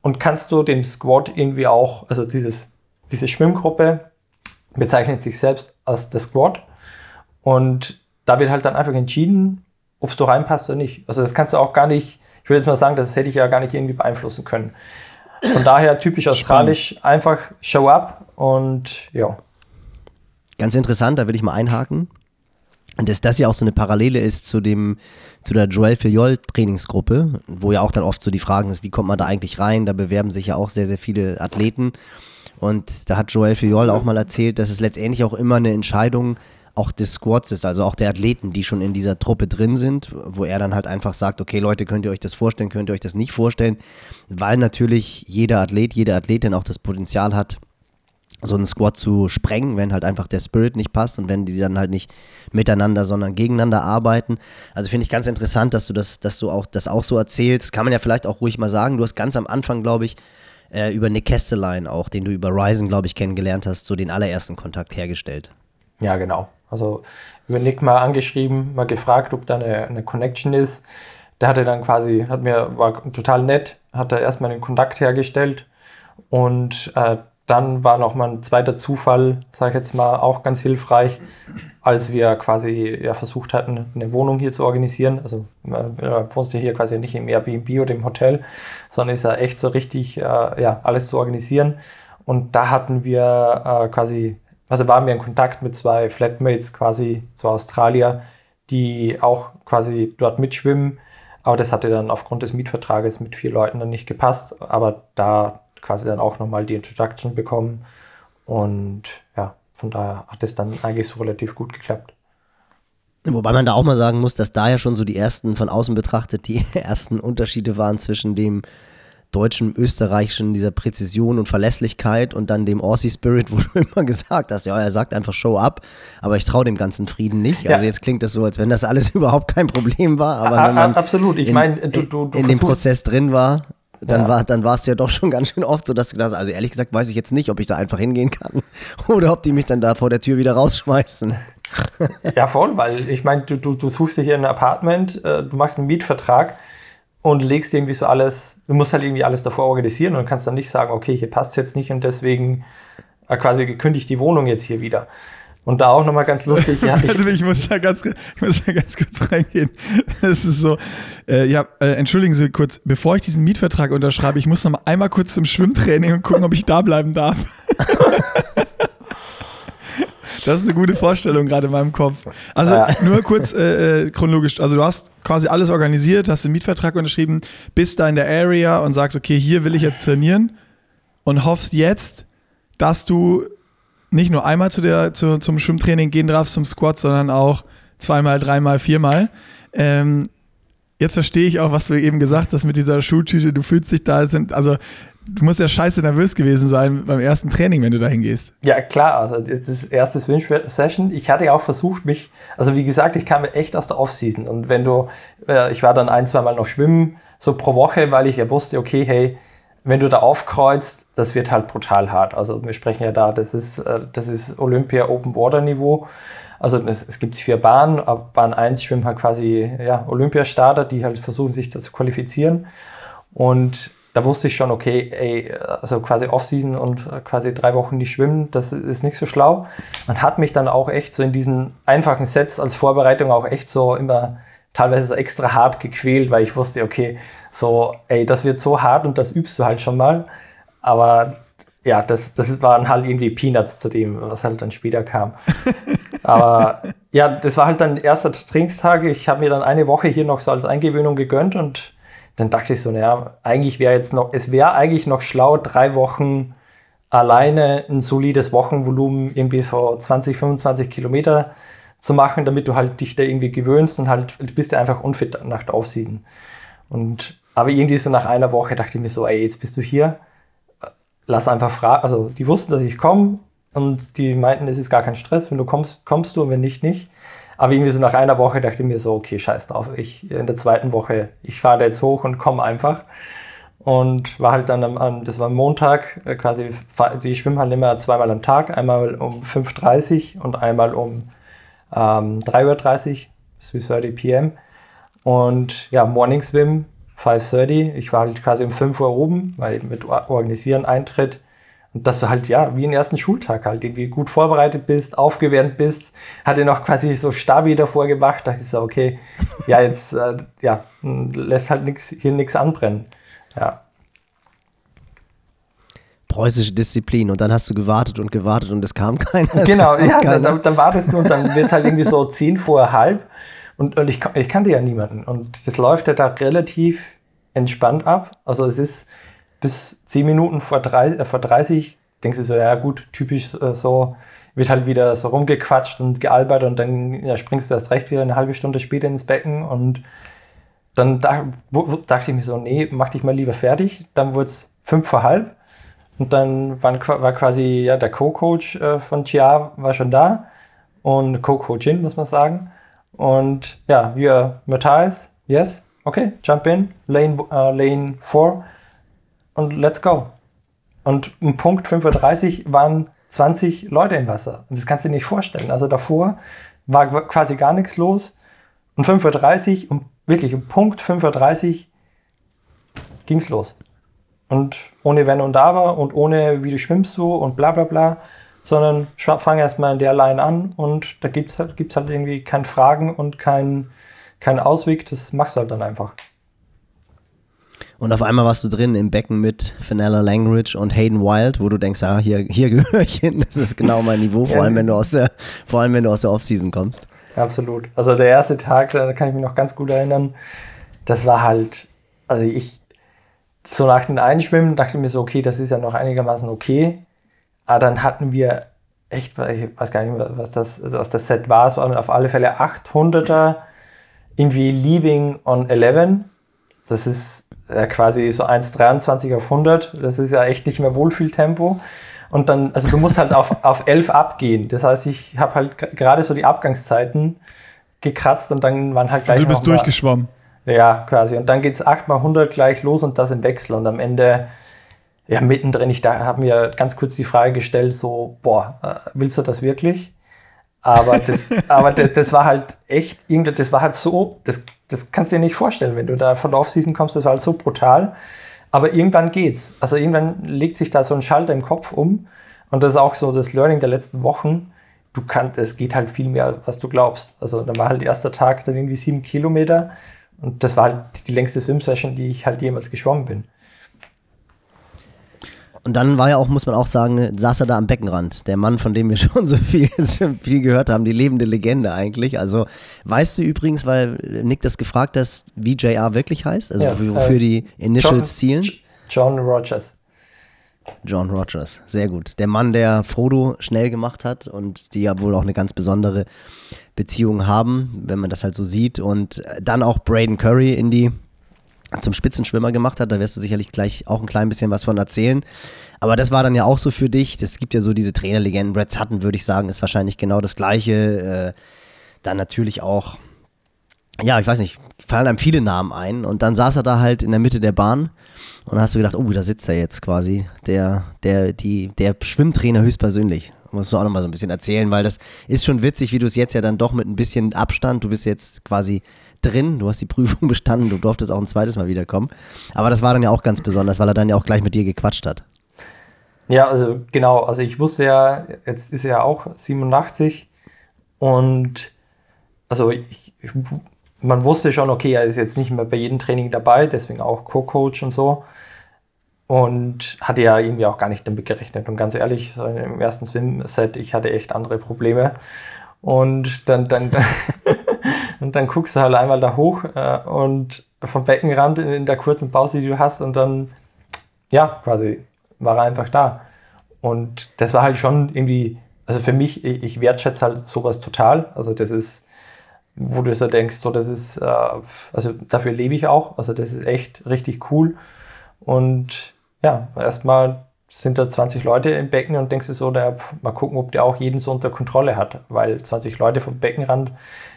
und kannst du den Squad irgendwie auch, also dieses, diese Schwimmgruppe bezeichnet sich selbst als der Squad und da wird halt dann einfach entschieden, ob du reinpasst oder nicht. Also das kannst du auch gar nicht, ich will jetzt mal sagen, das hätte ich ja gar nicht irgendwie beeinflussen können. Von daher typisch australisch, einfach show up und ja. Ganz interessant, da will ich mal einhaken. Und dass das ja auch so eine Parallele ist zu dem, zu der Joel Filiol Trainingsgruppe, wo ja auch dann oft so die Fragen ist, wie kommt man da eigentlich rein? Da bewerben sich ja auch sehr, sehr viele Athleten. Und da hat Joel Filiol auch mal erzählt, dass es letztendlich auch immer eine Entscheidung auch des Squads ist, also auch der Athleten, die schon in dieser Truppe drin sind, wo er dann halt einfach sagt, okay Leute, könnt ihr euch das vorstellen, könnt ihr euch das nicht vorstellen, weil natürlich jeder Athlet, jede Athletin auch das Potenzial hat, so einen Squad zu sprengen, wenn halt einfach der Spirit nicht passt und wenn die dann halt nicht miteinander, sondern gegeneinander arbeiten. Also finde ich ganz interessant, dass du das, dass du auch das auch so erzählst. Kann man ja vielleicht auch ruhig mal sagen. Du hast ganz am Anfang, glaube ich, äh, über Nick Kestelein auch, den du über Ryzen, glaube ich, kennengelernt hast, so den allerersten Kontakt hergestellt. Ja, genau. Also über Nick mal angeschrieben, mal gefragt, ob da eine, eine Connection ist. Der hatte dann quasi, hat mir, war total nett, hat da erstmal einen Kontakt hergestellt und äh, dann war noch mal ein zweiter Zufall, sage ich jetzt mal, auch ganz hilfreich, als wir quasi ja, versucht hatten, eine Wohnung hier zu organisieren. Also äh, wohnst du hier quasi nicht im Airbnb oder im Hotel, sondern ist ja echt so richtig, äh, ja, alles zu organisieren. Und da hatten wir äh, quasi, also waren wir in Kontakt mit zwei Flatmates, quasi zwei Australier, die auch quasi dort mitschwimmen. Aber das hatte dann aufgrund des Mietvertrages mit vier Leuten dann nicht gepasst. Aber da quasi dann auch nochmal die Introduction bekommen. Und ja, von daher hat es dann eigentlich so relativ gut geklappt. Wobei man da auch mal sagen muss, dass da ja schon so die ersten, von außen betrachtet, die *laughs* ersten Unterschiede waren zwischen dem deutschen, österreichischen, dieser Präzision und Verlässlichkeit und dann dem Aussie Spirit, *laughs* wo du immer gesagt hast, ja, er sagt einfach Show up, aber ich traue dem ganzen Frieden nicht. Ja. Also jetzt klingt das so, als wenn das alles *laughs* überhaupt kein Problem war, aber wenn man absolut, ich meine, du, du, du in dem Prozess drin war, dann, ja. war, dann war es ja doch schon ganz schön oft so, dass du das, also ehrlich gesagt weiß ich jetzt nicht, ob ich da einfach hingehen kann *laughs* oder ob die mich dann da vor der Tür wieder rausschmeißen. *laughs* ja, voll, weil ich meine, du, du, du suchst dir hier ein Apartment, äh, du machst einen Mietvertrag und legst irgendwie so alles, du musst halt irgendwie alles davor organisieren und kannst dann nicht sagen, okay, hier passt es jetzt nicht und deswegen äh, quasi gekündigt die Wohnung jetzt hier wieder. Und da auch nochmal ganz lustig. Ja, *laughs* ich, ich, muss da ganz, ich muss da ganz kurz reingehen. *laughs* Es ist so, äh, ja, äh, entschuldigen Sie kurz, bevor ich diesen Mietvertrag unterschreibe, ich muss noch mal einmal kurz zum Schwimmtraining und gucken, ob ich da bleiben darf. *laughs* Das ist eine gute Vorstellung gerade in meinem Kopf. Also ja. nur kurz äh, äh, chronologisch. Also du hast quasi alles organisiert, hast den Mietvertrag unterschrieben, bist da in der Area und sagst, okay, hier will ich jetzt trainieren und hoffst jetzt, dass du nicht nur einmal zu der, zu, zum Schwimmtraining gehen darfst, zum Squat, sondern auch zweimal, dreimal, viermal. Ähm, jetzt verstehe ich auch, was du eben gesagt hast mit dieser Schultüte. Du fühlst dich da, sind, also du musst ja scheiße nervös gewesen sein beim ersten Training, wenn du da hingehst. Ja, klar. Also das erste Swim-Session. Ich hatte ja auch versucht, mich, also wie gesagt, ich kam echt aus der Offseason. Und wenn du, äh, ich war dann ein, zwei Mal noch schwimmen, so pro Woche, weil ich ja wusste, okay, hey, wenn du da aufkreuzt, das wird halt brutal hart. Also wir sprechen ja da, das ist, äh, das ist Olympia Open Water Niveau. Also es, es gibt vier Bahnen, ab Bahn 1 schwimmen halt quasi ja, Olympiastarter, die halt versuchen, sich da zu qualifizieren. Und da wusste ich schon, okay, ey, also quasi Offseason und quasi drei Wochen nicht schwimmen, das ist nicht so schlau. Man hat mich dann auch echt so in diesen einfachen Sets als Vorbereitung auch echt so immer teilweise so extra hart gequält, weil ich wusste, okay, so, ey, das wird so hart und das übst du halt schon mal. Aber ja, das, das waren halt irgendwie Peanuts zu dem, was halt dann später kam. *laughs* Aber ja, das war halt dann erster Trainingstag. Ich habe mir dann eine Woche hier noch so als Eingewöhnung gegönnt und dann dachte ich so, naja, eigentlich wäre jetzt noch, es wäre eigentlich noch schlau, drei Wochen alleine ein solides Wochenvolumen, irgendwie so 20, 25 Kilometer zu machen, damit du halt dich da irgendwie gewöhnst und halt du bist ja einfach unfit nach der Aufsieden. Und aber irgendwie so nach einer Woche dachte ich mir so, ey, jetzt bist du hier, lass einfach fragen. Also die wussten, dass ich komme und die meinten, es ist gar kein Stress, wenn du kommst, kommst du und wenn nicht, nicht. Aber irgendwie so nach einer Woche dachte ich mir so, okay, scheiß drauf. Ich in der zweiten Woche, ich fahre da jetzt hoch und komme einfach. Und war halt dann am, das war Montag, äh, quasi, die schwimmen halt immer zweimal am Tag, einmal um 5.30 Uhr und einmal um ähm, 3.30 Uhr, 3.30 pm. Und ja, Morning Swim, 5.30 Ich war halt quasi um 5 Uhr oben, weil mit Organisieren Eintritt und dass du halt, ja, wie den ersten Schultag halt irgendwie gut vorbereitet bist, aufgewärmt bist. Hatte noch quasi so Stabi davor gemacht. Da dachte ich so, okay, ja, jetzt, äh, ja, lässt halt nix, hier nichts anbrennen. Ja. Preußische Disziplin. Und dann hast du gewartet und gewartet und es kam *laughs* keiner. Genau, kam ja, keiner. Dann, dann wartest du und dann wird es halt irgendwie so zehn vor halb. Und, und ich, ich kannte ja niemanden. Und das läuft ja da relativ entspannt ab. Also es ist, bis 10 Minuten vor 30, äh, vor 30 denkst du so, ja gut, typisch äh, so, wird halt wieder so rumgequatscht und gealbert und dann ja, springst du erst recht wieder eine halbe Stunde später ins Becken und dann da, wo, dachte ich mir so, nee, mach dich mal lieber fertig. Dann wurde es fünf vor halb und dann waren, war quasi ja, der Co-Coach äh, von Chia war schon da und Co-Coachin, muss man sagen. Und ja, wir, Matthias, yes, okay, jump in, Lane, uh, Lane 4 und let's go. Und um Punkt 5.30 Uhr waren 20 Leute im Wasser. Und das kannst du dir nicht vorstellen. Also davor war quasi gar nichts los. Und 5.30 Uhr, um, wirklich um Punkt 5.30 Uhr ging es los. Und ohne Wenn und Aber und ohne wie du schwimmst du und bla bla bla, sondern fang erstmal in der Line an und da gibt es halt, gibt's halt irgendwie keine Fragen und keinen kein Ausweg. Das machst du halt dann einfach. Und auf einmal warst du drin im Becken mit Fenella Langridge und Hayden Wild, wo du denkst, ah, hier, hier *laughs* gehöre ich hin, das ist genau mein Niveau, vor allem wenn du aus der, vor allem wenn du aus der Offseason kommst. Absolut. Also der erste Tag, da kann ich mich noch ganz gut erinnern, das war halt, also ich, so nach dem Einschwimmen dachte ich mir so, okay, das ist ja noch einigermaßen okay. Aber dann hatten wir echt, ich weiß gar nicht, was das, was das Set war, es waren auf alle Fälle 800er irgendwie Leaving on 11. Das ist ja, quasi so 1,23 auf 100. Das ist ja echt nicht mehr Wohlfühltempo. Und dann, also du musst halt auf, *laughs* auf 11 abgehen. Das heißt, ich habe halt gerade so die Abgangszeiten gekratzt und dann waren halt gleich. Also du bist durchgeschwommen. Mal, ja, quasi. Und dann geht es 8 mal 100 gleich los und das im Wechsel. Und am Ende, ja, mittendrin, ich da habe mir ganz kurz die Frage gestellt: so, boah, äh, willst du das wirklich? Aber das, *laughs* aber das, das, war halt echt, das war halt so, das, das kannst du dir nicht vorstellen, wenn du da von der Offseason kommst, das war halt so brutal. Aber irgendwann geht's. Also irgendwann legt sich da so ein Schalter im Kopf um. Und das ist auch so das Learning der letzten Wochen. Du kannst, es geht halt viel mehr, was du glaubst. Also da war halt erster Tag dann irgendwie sieben Kilometer. Und das war halt die längste Swim-Session, die ich halt jemals geschwommen bin. Und dann war ja auch, muss man auch sagen, saß er da am Beckenrand. Der Mann, von dem wir *laughs* schon so viel, viel gehört haben, die lebende Legende eigentlich. Also weißt du übrigens, weil Nick das gefragt hat, wie JR wirklich heißt? Also ja, wofür äh, die Initials John, zielen? John Rogers. John Rogers, sehr gut. Der Mann, der Frodo schnell gemacht hat und die ja wohl auch eine ganz besondere Beziehung haben, wenn man das halt so sieht. Und dann auch Braden Curry in die zum Spitzenschwimmer gemacht hat. Da wirst du sicherlich gleich auch ein klein bisschen was von erzählen. Aber das war dann ja auch so für dich. Es gibt ja so diese Trainerlegenden. Brad Sutton, würde ich sagen, ist wahrscheinlich genau das Gleiche. Äh, dann natürlich auch, ja, ich weiß nicht, fallen einem viele Namen ein. Und dann saß er da halt in der Mitte der Bahn. Und dann hast du gedacht, oh, da sitzt er jetzt quasi. Der, der, die, der Schwimmtrainer höchstpersönlich. Musst du auch nochmal so ein bisschen erzählen, weil das ist schon witzig, wie du es jetzt ja dann doch mit ein bisschen Abstand, du bist jetzt quasi drin, du hast die Prüfung *laughs* bestanden, du durftest auch ein zweites Mal wiederkommen. Aber das war dann ja auch ganz besonders, weil er dann ja auch gleich mit dir gequatscht hat. Ja, also genau, also ich wusste ja, jetzt ist er ja auch 87 und also ich, ich, man wusste schon, okay, er ist jetzt nicht mehr bei jedem Training dabei, deswegen auch Co-Coach und so. Und hatte ja irgendwie auch gar nicht damit gerechnet. Und ganz ehrlich, im ersten Swim-Set, ich hatte echt andere Probleme. Und dann, dann, *laughs* und dann guckst du halt einmal da hoch äh, und vom Beckenrand in, in der kurzen Pause, die du hast, und dann, ja, quasi war er einfach da. Und das war halt schon irgendwie, also für mich, ich, ich wertschätze halt sowas total. Also das ist, wo du so denkst, so das ist, äh, also dafür lebe ich auch. Also das ist echt richtig cool. Und ja, erstmal sind da 20 Leute im Becken und denkst du so, da, mal gucken, ob der auch jeden so unter Kontrolle hat, weil 20 Leute vom Beckenrand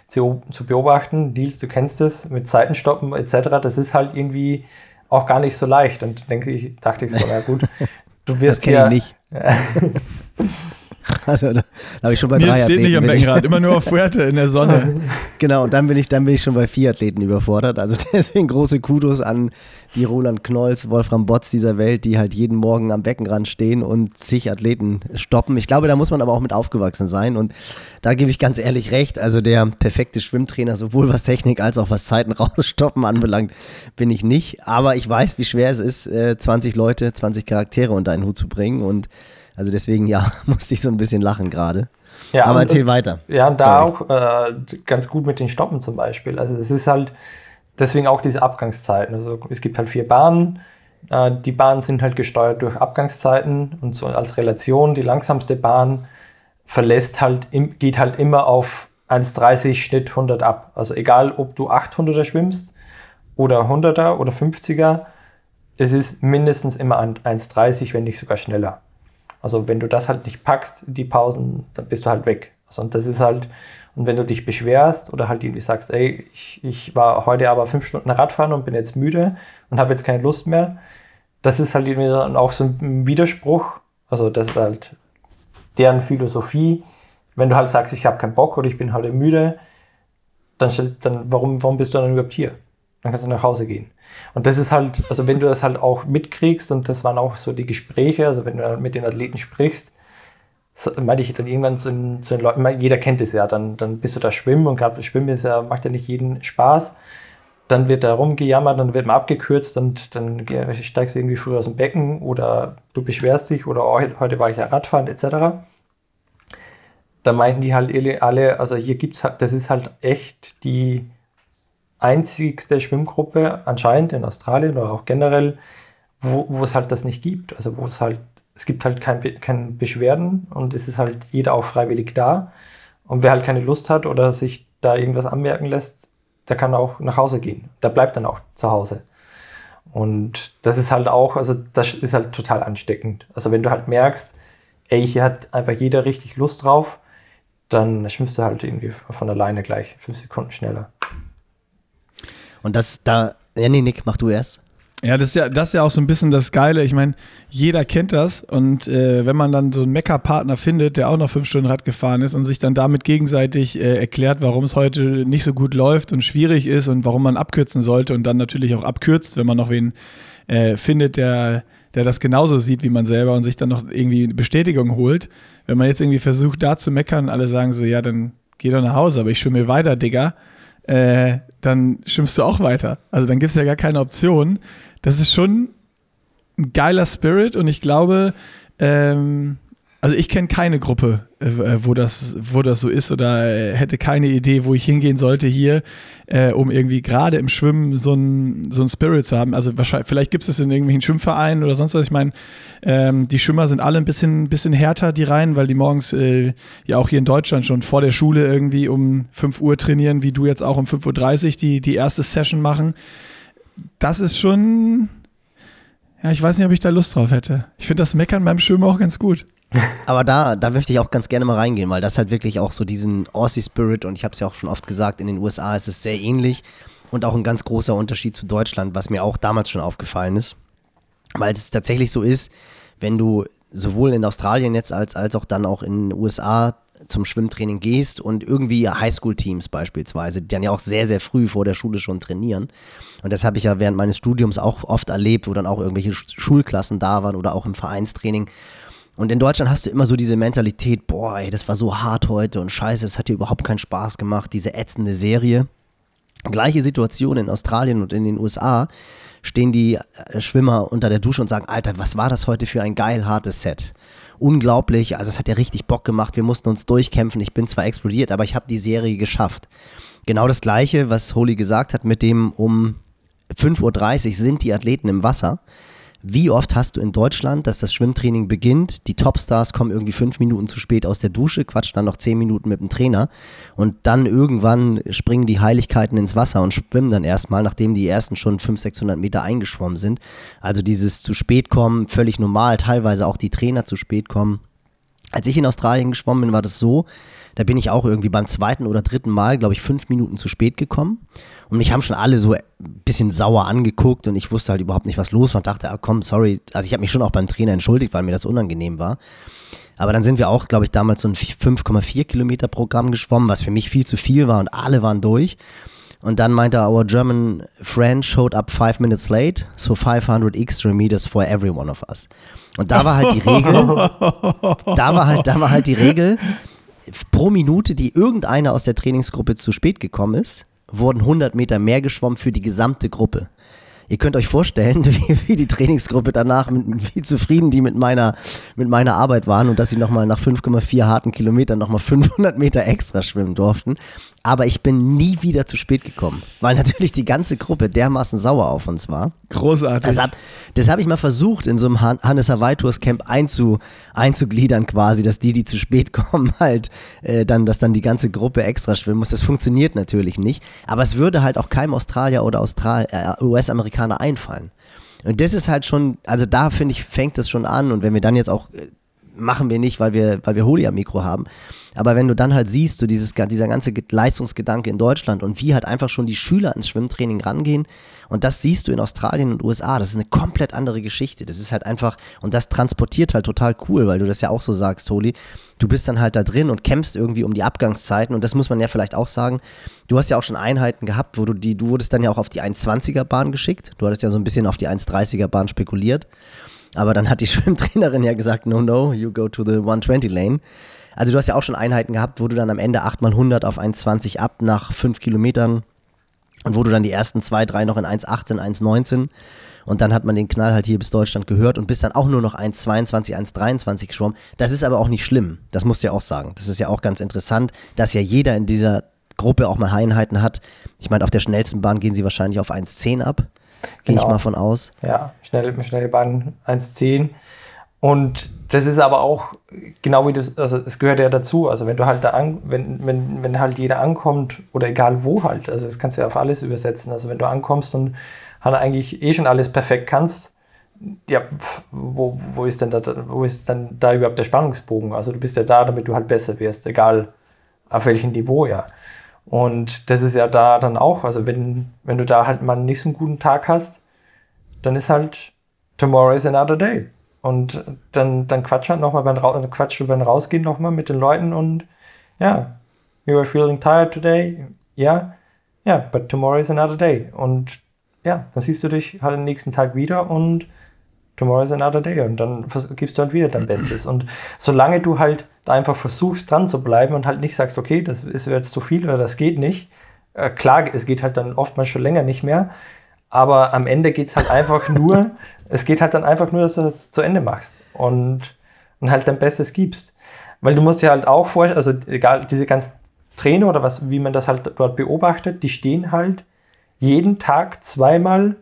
zu, zu beobachten, Deals, du kennst es, mit Seitenstoppen etc., das ist halt irgendwie auch gar nicht so leicht. Und denke ich, dachte ich so, na gut, *laughs* du wirst das kenne ich nicht. *laughs* *laughs* Also da, da habe ich schon bei Nils drei steht nicht am Beckenrad, immer nur auf Fuerte in der Sonne. *laughs* genau, und dann bin ich, dann bin ich schon bei vier Athleten überfordert. Also *laughs* deswegen große Kudos an die Roland Knolls, Wolfram Botz dieser Welt, die halt jeden Morgen am Beckenrand stehen und zig Athleten stoppen. Ich glaube, da muss man aber auch mit aufgewachsen sein. Und da gebe ich ganz ehrlich recht. Also der perfekte Schwimmtrainer, sowohl was Technik als auch was Zeiten rausstoppen anbelangt, bin ich nicht. Aber ich weiß, wie schwer es ist, 20 äh, Leute, 20 Charaktere unter einen Hut zu bringen. Und also deswegen, ja, *laughs* musste ich so ein bisschen lachen gerade. Ja, Aber erzähl weiter. Ja, und da Sorry. auch äh, ganz gut mit den Stoppen zum Beispiel. Also es ist halt deswegen auch diese Abgangszeiten. Also es gibt halt vier Bahnen. Äh, die Bahnen sind halt gesteuert durch Abgangszeiten und so als Relation. Die langsamste Bahn verlässt halt, geht halt immer auf 1,30 Schnitt 100 ab. Also egal, ob du 800er schwimmst oder 100er oder 50er, es ist mindestens immer 1,30, wenn nicht sogar schneller. Also wenn du das halt nicht packst, die Pausen, dann bist du halt weg. Also und das ist halt, und wenn du dich beschwerst oder halt irgendwie sagst, ey, ich, ich war heute aber fünf Stunden Radfahren und bin jetzt müde und habe jetzt keine Lust mehr, das ist halt irgendwie dann auch so ein Widerspruch. Also das ist halt deren Philosophie. Wenn du halt sagst, ich habe keinen Bock oder ich bin heute müde, dann, dann warum, warum bist du dann überhaupt hier? Dann kannst du nach Hause gehen. Und das ist halt, also wenn du das halt auch mitkriegst, und das waren auch so die Gespräche, also wenn du mit den Athleten sprichst, meinte ich dann irgendwann zu zu den Leuten, jeder kennt es ja, dann, dann bist du da schwimmen und gerade Schwimmen ist ja, macht ja nicht jeden Spaß. Dann wird da rumgejammert, dann wird man abgekürzt und dann steigst du irgendwie früher aus dem Becken oder du beschwerst dich oder oh, heute war ich ja Radfahren etc. Da meinten die halt alle, also hier gibt es halt, das ist halt echt die einzigste Schwimmgruppe anscheinend in Australien oder auch generell, wo, es halt das nicht gibt. Also wo es halt, es gibt halt keine kein Beschwerden und es ist halt jeder auch freiwillig da. Und wer halt keine Lust hat oder sich da irgendwas anmerken lässt, der kann auch nach Hause gehen. Der bleibt dann auch zu Hause. Und das ist halt auch, also das ist halt total ansteckend. Also wenn du halt merkst, ey, hier hat einfach jeder richtig Lust drauf, dann schwimmst du halt irgendwie von alleine gleich fünf Sekunden schneller. Und das da, ja, nee, Nick, mach du erst. Ja, das ist ja, das ist ja auch so ein bisschen das Geile. Ich meine, jeder kennt das. Und äh, wenn man dann so einen Mecker-Partner findet, der auch noch fünf Stunden Rad gefahren ist und sich dann damit gegenseitig äh, erklärt, warum es heute nicht so gut läuft und schwierig ist und warum man abkürzen sollte und dann natürlich auch abkürzt, wenn man noch wen äh, findet, der, der das genauso sieht wie man selber und sich dann noch irgendwie Bestätigung holt. Wenn man jetzt irgendwie versucht, da zu meckern, alle sagen so, ja, dann geh doch nach Hause, aber ich schwimme weiter, Digga äh, dann schwimmst du auch weiter. Also dann gibt es ja gar keine Option. Das ist schon ein geiler Spirit und ich glaube, ähm, also ich kenne keine Gruppe, äh, äh, wo, das, wo das so ist oder äh, hätte keine Idee, wo ich hingehen sollte hier, um irgendwie gerade im Schwimmen so ein, so ein Spirit zu haben. Also wahrscheinlich, vielleicht gibt es das in irgendwelchen Schwimmvereinen oder sonst was. Ich meine, ähm, die Schwimmer sind alle ein bisschen, bisschen härter, die rein, weil die morgens ja auch hier in Deutschland schon vor der Schule irgendwie um 5 Uhr trainieren, wie du jetzt auch um 5.30 Uhr die, die erste Session machen. Das ist schon, ja, ich weiß nicht, ob ich da Lust drauf hätte. Ich finde das Meckern beim Schwimmen auch ganz gut. *laughs* Aber da, da möchte ich auch ganz gerne mal reingehen, weil das halt wirklich auch so diesen Aussie-Spirit und ich habe es ja auch schon oft gesagt, in den USA ist es sehr ähnlich und auch ein ganz großer Unterschied zu Deutschland, was mir auch damals schon aufgefallen ist. Weil es tatsächlich so ist, wenn du sowohl in Australien jetzt als, als auch dann auch in den USA zum Schwimmtraining gehst und irgendwie Highschool-Teams beispielsweise, die dann ja auch sehr, sehr früh vor der Schule schon trainieren. Und das habe ich ja während meines Studiums auch oft erlebt, wo dann auch irgendwelche Schulklassen da waren oder auch im Vereinstraining. Und in Deutschland hast du immer so diese Mentalität, boah, ey, das war so hart heute und scheiße, es hat dir überhaupt keinen Spaß gemacht, diese ätzende Serie. Gleiche Situation in Australien und in den USA stehen die äh, Schwimmer unter der Dusche und sagen, Alter, was war das heute für ein geil hartes Set? Unglaublich, also es hat ja richtig Bock gemacht, wir mussten uns durchkämpfen, ich bin zwar explodiert, aber ich habe die Serie geschafft. Genau das gleiche, was Holy gesagt hat, mit dem um 5.30 Uhr sind die Athleten im Wasser. Wie oft hast du in Deutschland, dass das Schwimmtraining beginnt, die Topstars kommen irgendwie fünf Minuten zu spät aus der Dusche, quatschen dann noch zehn Minuten mit dem Trainer und dann irgendwann springen die Heiligkeiten ins Wasser und schwimmen dann erstmal, nachdem die ersten schon 500, 600 Meter eingeschwommen sind. Also dieses zu spät kommen, völlig normal, teilweise auch die Trainer zu spät kommen. Als ich in Australien geschwommen bin, war das so, da bin ich auch irgendwie beim zweiten oder dritten Mal, glaube ich, fünf Minuten zu spät gekommen. Und mich haben schon alle so ein bisschen sauer angeguckt und ich wusste halt überhaupt nicht, was los war und dachte, ah, komm, sorry. Also ich habe mich schon auch beim Trainer entschuldigt, weil mir das unangenehm war. Aber dann sind wir auch, glaube ich, damals so ein 5,4 Kilometer Programm geschwommen, was für mich viel zu viel war und alle waren durch. Und dann meinte er, our German friend showed up five minutes late, so 500 extra meters for every one of us. Und da war halt die Regel, *laughs* da war halt, da war halt die Regel, pro Minute, die irgendeiner aus der Trainingsgruppe zu spät gekommen ist, wurden 100 Meter mehr geschwommen für die gesamte Gruppe. Ihr könnt euch vorstellen, *laughs* wie, wie die Trainingsgruppe danach, mit, wie zufrieden die mit meiner, mit meiner Arbeit waren und dass sie nochmal nach 5,4 harten Kilometern nochmal 500 Meter extra schwimmen durften. Aber ich bin nie wieder zu spät gekommen, weil natürlich die ganze Gruppe dermaßen sauer auf uns war. Großartig. Das habe hab ich mal versucht, in so einem Hannes Hawaii Tours Camp einzu, einzugliedern quasi, dass die, die zu spät *laughs* kommen, halt äh, dann, dass dann die ganze Gruppe extra schwimmen muss. Das funktioniert natürlich nicht. Aber es würde halt auch keinem Australier oder Austral äh, US-Amerikaner einfallen. Und das ist halt schon, also da finde ich, fängt das schon an. Und wenn wir dann jetzt auch äh, machen wir nicht, weil wir, weil wir Holi am Mikro haben. Aber wenn du dann halt siehst, so dieses, dieser ganze Leistungsgedanke in Deutschland und wie halt einfach schon die Schüler ins Schwimmtraining rangehen, und das siehst du in Australien und USA, das ist eine komplett andere Geschichte. Das ist halt einfach, und das transportiert halt total cool, weil du das ja auch so sagst, Holi. Du bist dann halt da drin und kämpfst irgendwie um die Abgangszeiten. Und das muss man ja vielleicht auch sagen. Du hast ja auch schon Einheiten gehabt, wo du die, du wurdest dann ja auch auf die 1,20er Bahn geschickt. Du hattest ja so ein bisschen auf die 1,30er Bahn spekuliert. Aber dann hat die *laughs* Schwimmtrainerin ja gesagt, no, no, you go to the 120 Lane. Also du hast ja auch schon Einheiten gehabt, wo du dann am Ende 8 mal 100 auf 1,20 ab nach 5 Kilometern und wo du dann die ersten zwei, drei noch in 1,18, 1,19 und dann hat man den Knall halt hier bis Deutschland gehört und bist dann auch nur noch 1,22, 1,23 geschwommen. Das ist aber auch nicht schlimm, das musst du ja auch sagen. Das ist ja auch ganz interessant, dass ja jeder in dieser Gruppe auch mal Einheiten hat. Ich meine, auf der schnellsten Bahn gehen sie wahrscheinlich auf 1,10 ab. Gehe genau. ich mal von aus. Ja, schnell, schnelle Bahn 1,10. Und das ist aber auch genau wie das, also es gehört ja dazu. Also wenn du halt da an, wenn, wenn, wenn halt jeder ankommt oder egal wo halt, also das kannst du ja auf alles übersetzen. Also wenn du ankommst und halt eigentlich eh schon alles perfekt kannst, ja, wo, wo ist denn da, wo ist dann da überhaupt der Spannungsbogen? Also du bist ja da, damit du halt besser wirst, egal auf welchem Niveau, ja. Und das ist ja da dann auch, also wenn, wenn du da halt mal nicht so einen guten Tag hast, dann ist halt tomorrow is another day. Und dann, dann quatsch halt nochmal beim, also quatsch beim Rausgehen nochmal mit den Leuten und ja, you are feeling tired today, ja, ja, but tomorrow is another day. Und ja, dann siehst du dich halt am nächsten Tag wieder und tomorrow is another day und dann gibst du halt wieder dein *clears throat* Bestes. Und solange du halt da einfach versuchst, dran zu bleiben und halt nicht sagst, okay, das ist jetzt zu viel oder das geht nicht, äh, klar, es geht halt dann oftmals schon länger nicht mehr, Aber am Ende geht es halt einfach *laughs* nur, es geht halt dann einfach nur, dass du das zu Ende machst und, und halt dein Bestes gibst. Weil du musst dir halt auch vorstellen, also egal, diese ganzen Trainer oder was, wie man das halt dort beobachtet, die stehen halt jeden Tag zweimal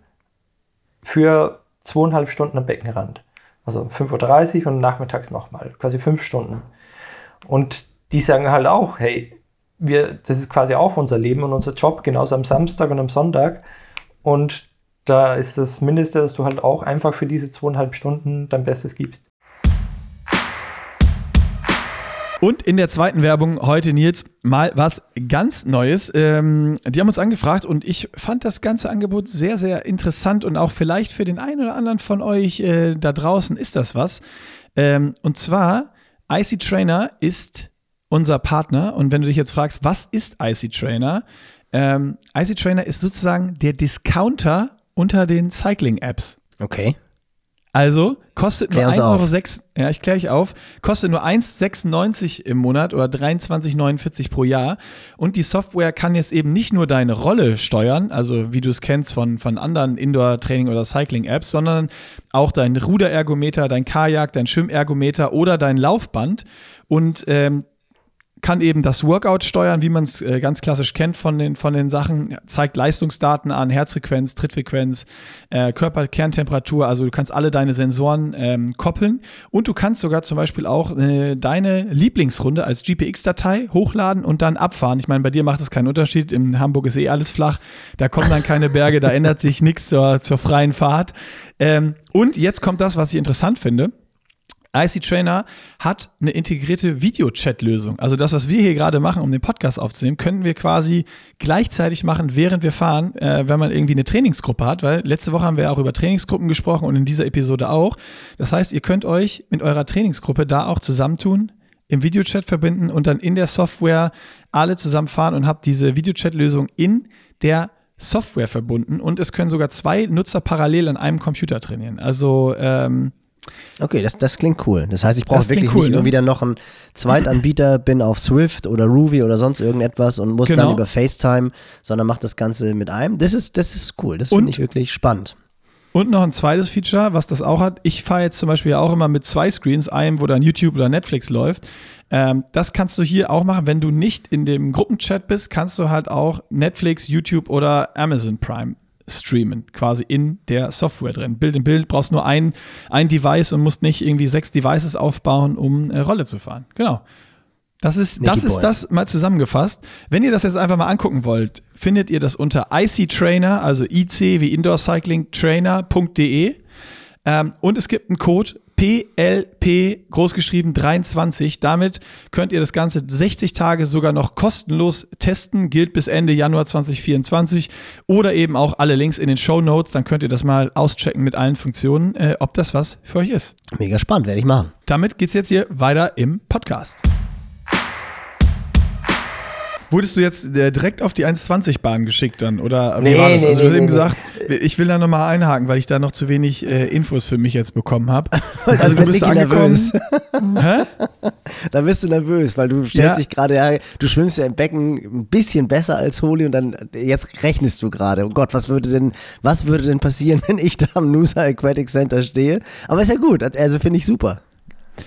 für zweieinhalb Stunden am Beckenrand. Also 5.30 Uhr und nachmittags nochmal, quasi fünf Stunden. Und die sagen halt auch, hey, wir, das ist quasi auch unser Leben und unser Job, genauso am Samstag und am Sonntag. Und da ist das Mindeste, dass du halt auch einfach für diese zweieinhalb Stunden dein Bestes gibst. Und in der zweiten Werbung heute, Nils, mal was ganz Neues. Ähm, die haben uns angefragt und ich fand das ganze Angebot sehr, sehr interessant und auch vielleicht für den einen oder anderen von euch äh, da draußen ist das was. Ähm, und zwar, IC Trainer ist unser Partner und wenn du dich jetzt fragst, was ist IC Trainer? Ähm, IC Trainer ist sozusagen der Discounter unter den Cycling-Apps. Okay. Also kostet Klär nur 1,06 Euro, 6, ja, ich kläre ich auf, kostet nur 1,96 im Monat oder 23,49 pro Jahr. Und die Software kann jetzt eben nicht nur deine Rolle steuern, also wie du es kennst von, von anderen Indoor-Training- oder Cycling-Apps, sondern auch dein Ruderergometer, dein Kajak, dein Schwimmergometer oder dein Laufband. Und ähm, kann eben das Workout steuern, wie man es äh, ganz klassisch kennt von den, von den Sachen, zeigt Leistungsdaten an, Herzfrequenz, Trittfrequenz, äh, Körperkerntemperatur, also du kannst alle deine Sensoren ähm, koppeln. Und du kannst sogar zum Beispiel auch äh, deine Lieblingsrunde als GPX-Datei hochladen und dann abfahren. Ich meine, bei dir macht es keinen Unterschied, in Hamburg ist eh alles flach, da kommen dann keine Berge, da ändert sich nichts zur, zur freien Fahrt. Ähm, und jetzt kommt das, was ich interessant finde IC Trainer hat eine integrierte Video-Chat-Lösung. Also das, was wir hier gerade machen, um den Podcast aufzunehmen, können wir quasi gleichzeitig machen, während wir fahren, äh, wenn man irgendwie eine Trainingsgruppe hat, weil letzte Woche haben wir auch über Trainingsgruppen gesprochen und in dieser Episode auch. Das heißt, ihr könnt euch mit eurer Trainingsgruppe da auch zusammentun, im Videochat verbinden und dann in der Software alle zusammen fahren und habt diese Videochat-Lösung in der Software verbunden und es können sogar zwei Nutzer parallel an einem Computer trainieren. Also ähm, Okay, das, das klingt cool. Das heißt, ich brauche wirklich cool, nicht ne? irgendwie dann noch einen Zweitanbieter, *laughs* bin auf Swift oder Ruby oder sonst irgendetwas und muss Genau. dann über FaceTime, sondern mache das Ganze mit einem. Das ist, das ist cool. Das finde ich wirklich spannend. Und noch ein zweites Feature, was das auch hat. Ich fahre jetzt zum Beispiel auch immer mit zwei Screens, einem, wo dann YouTube oder Netflix läuft. Ähm, das kannst du hier auch machen. Wenn du nicht in dem Gruppenchat bist, kannst du halt auch Netflix, YouTube oder Amazon Prime streamen, quasi in der Software drin. Bild in Bild, brauchst nur ein, ein Device und musst nicht irgendwie sechs Devices aufbauen, um äh, Rolle zu fahren. Genau. Das ist, Nicky das ist das mal zusammengefasst. Wenn ihr das jetzt einfach mal angucken wollt, findet ihr das unter IC Trainer, also IC wie Indoor Cycling Trainer.de. Ähm, und es gibt einen Code PLP großgeschrieben 23. Damit könnt ihr das Ganze 60 Tage sogar noch kostenlos testen. Gilt bis Ende Januar 2024. Oder eben auch alle Links in den Show Notes. Dann könnt ihr das mal auschecken mit allen Funktionen, äh, ob das was für euch ist. Mega spannend, werde ich machen. Damit geht's jetzt hier weiter im Podcast. Wurdest du jetzt äh, direkt auf die 1,20-Bahn geschickt dann? Oder wie Nee, war das? nee, also du hast nee, eben nee, gesagt, ich will da nochmal einhaken, weil ich da noch zu wenig äh, Infos für mich jetzt bekommen habe. *laughs* Also du bist angekommen. nervös. *laughs* Hä? Da bist du nervös, weil du stellst Ja. dich gerade, ja, du schwimmst ja im Becken ein bisschen besser als Holi und dann, jetzt rechnest du gerade. Oh Gott, was würde denn, was würde denn passieren, *laughs* wenn ich da am Nusa Aquatic Center stehe? Aber ist ja gut, also finde ich super.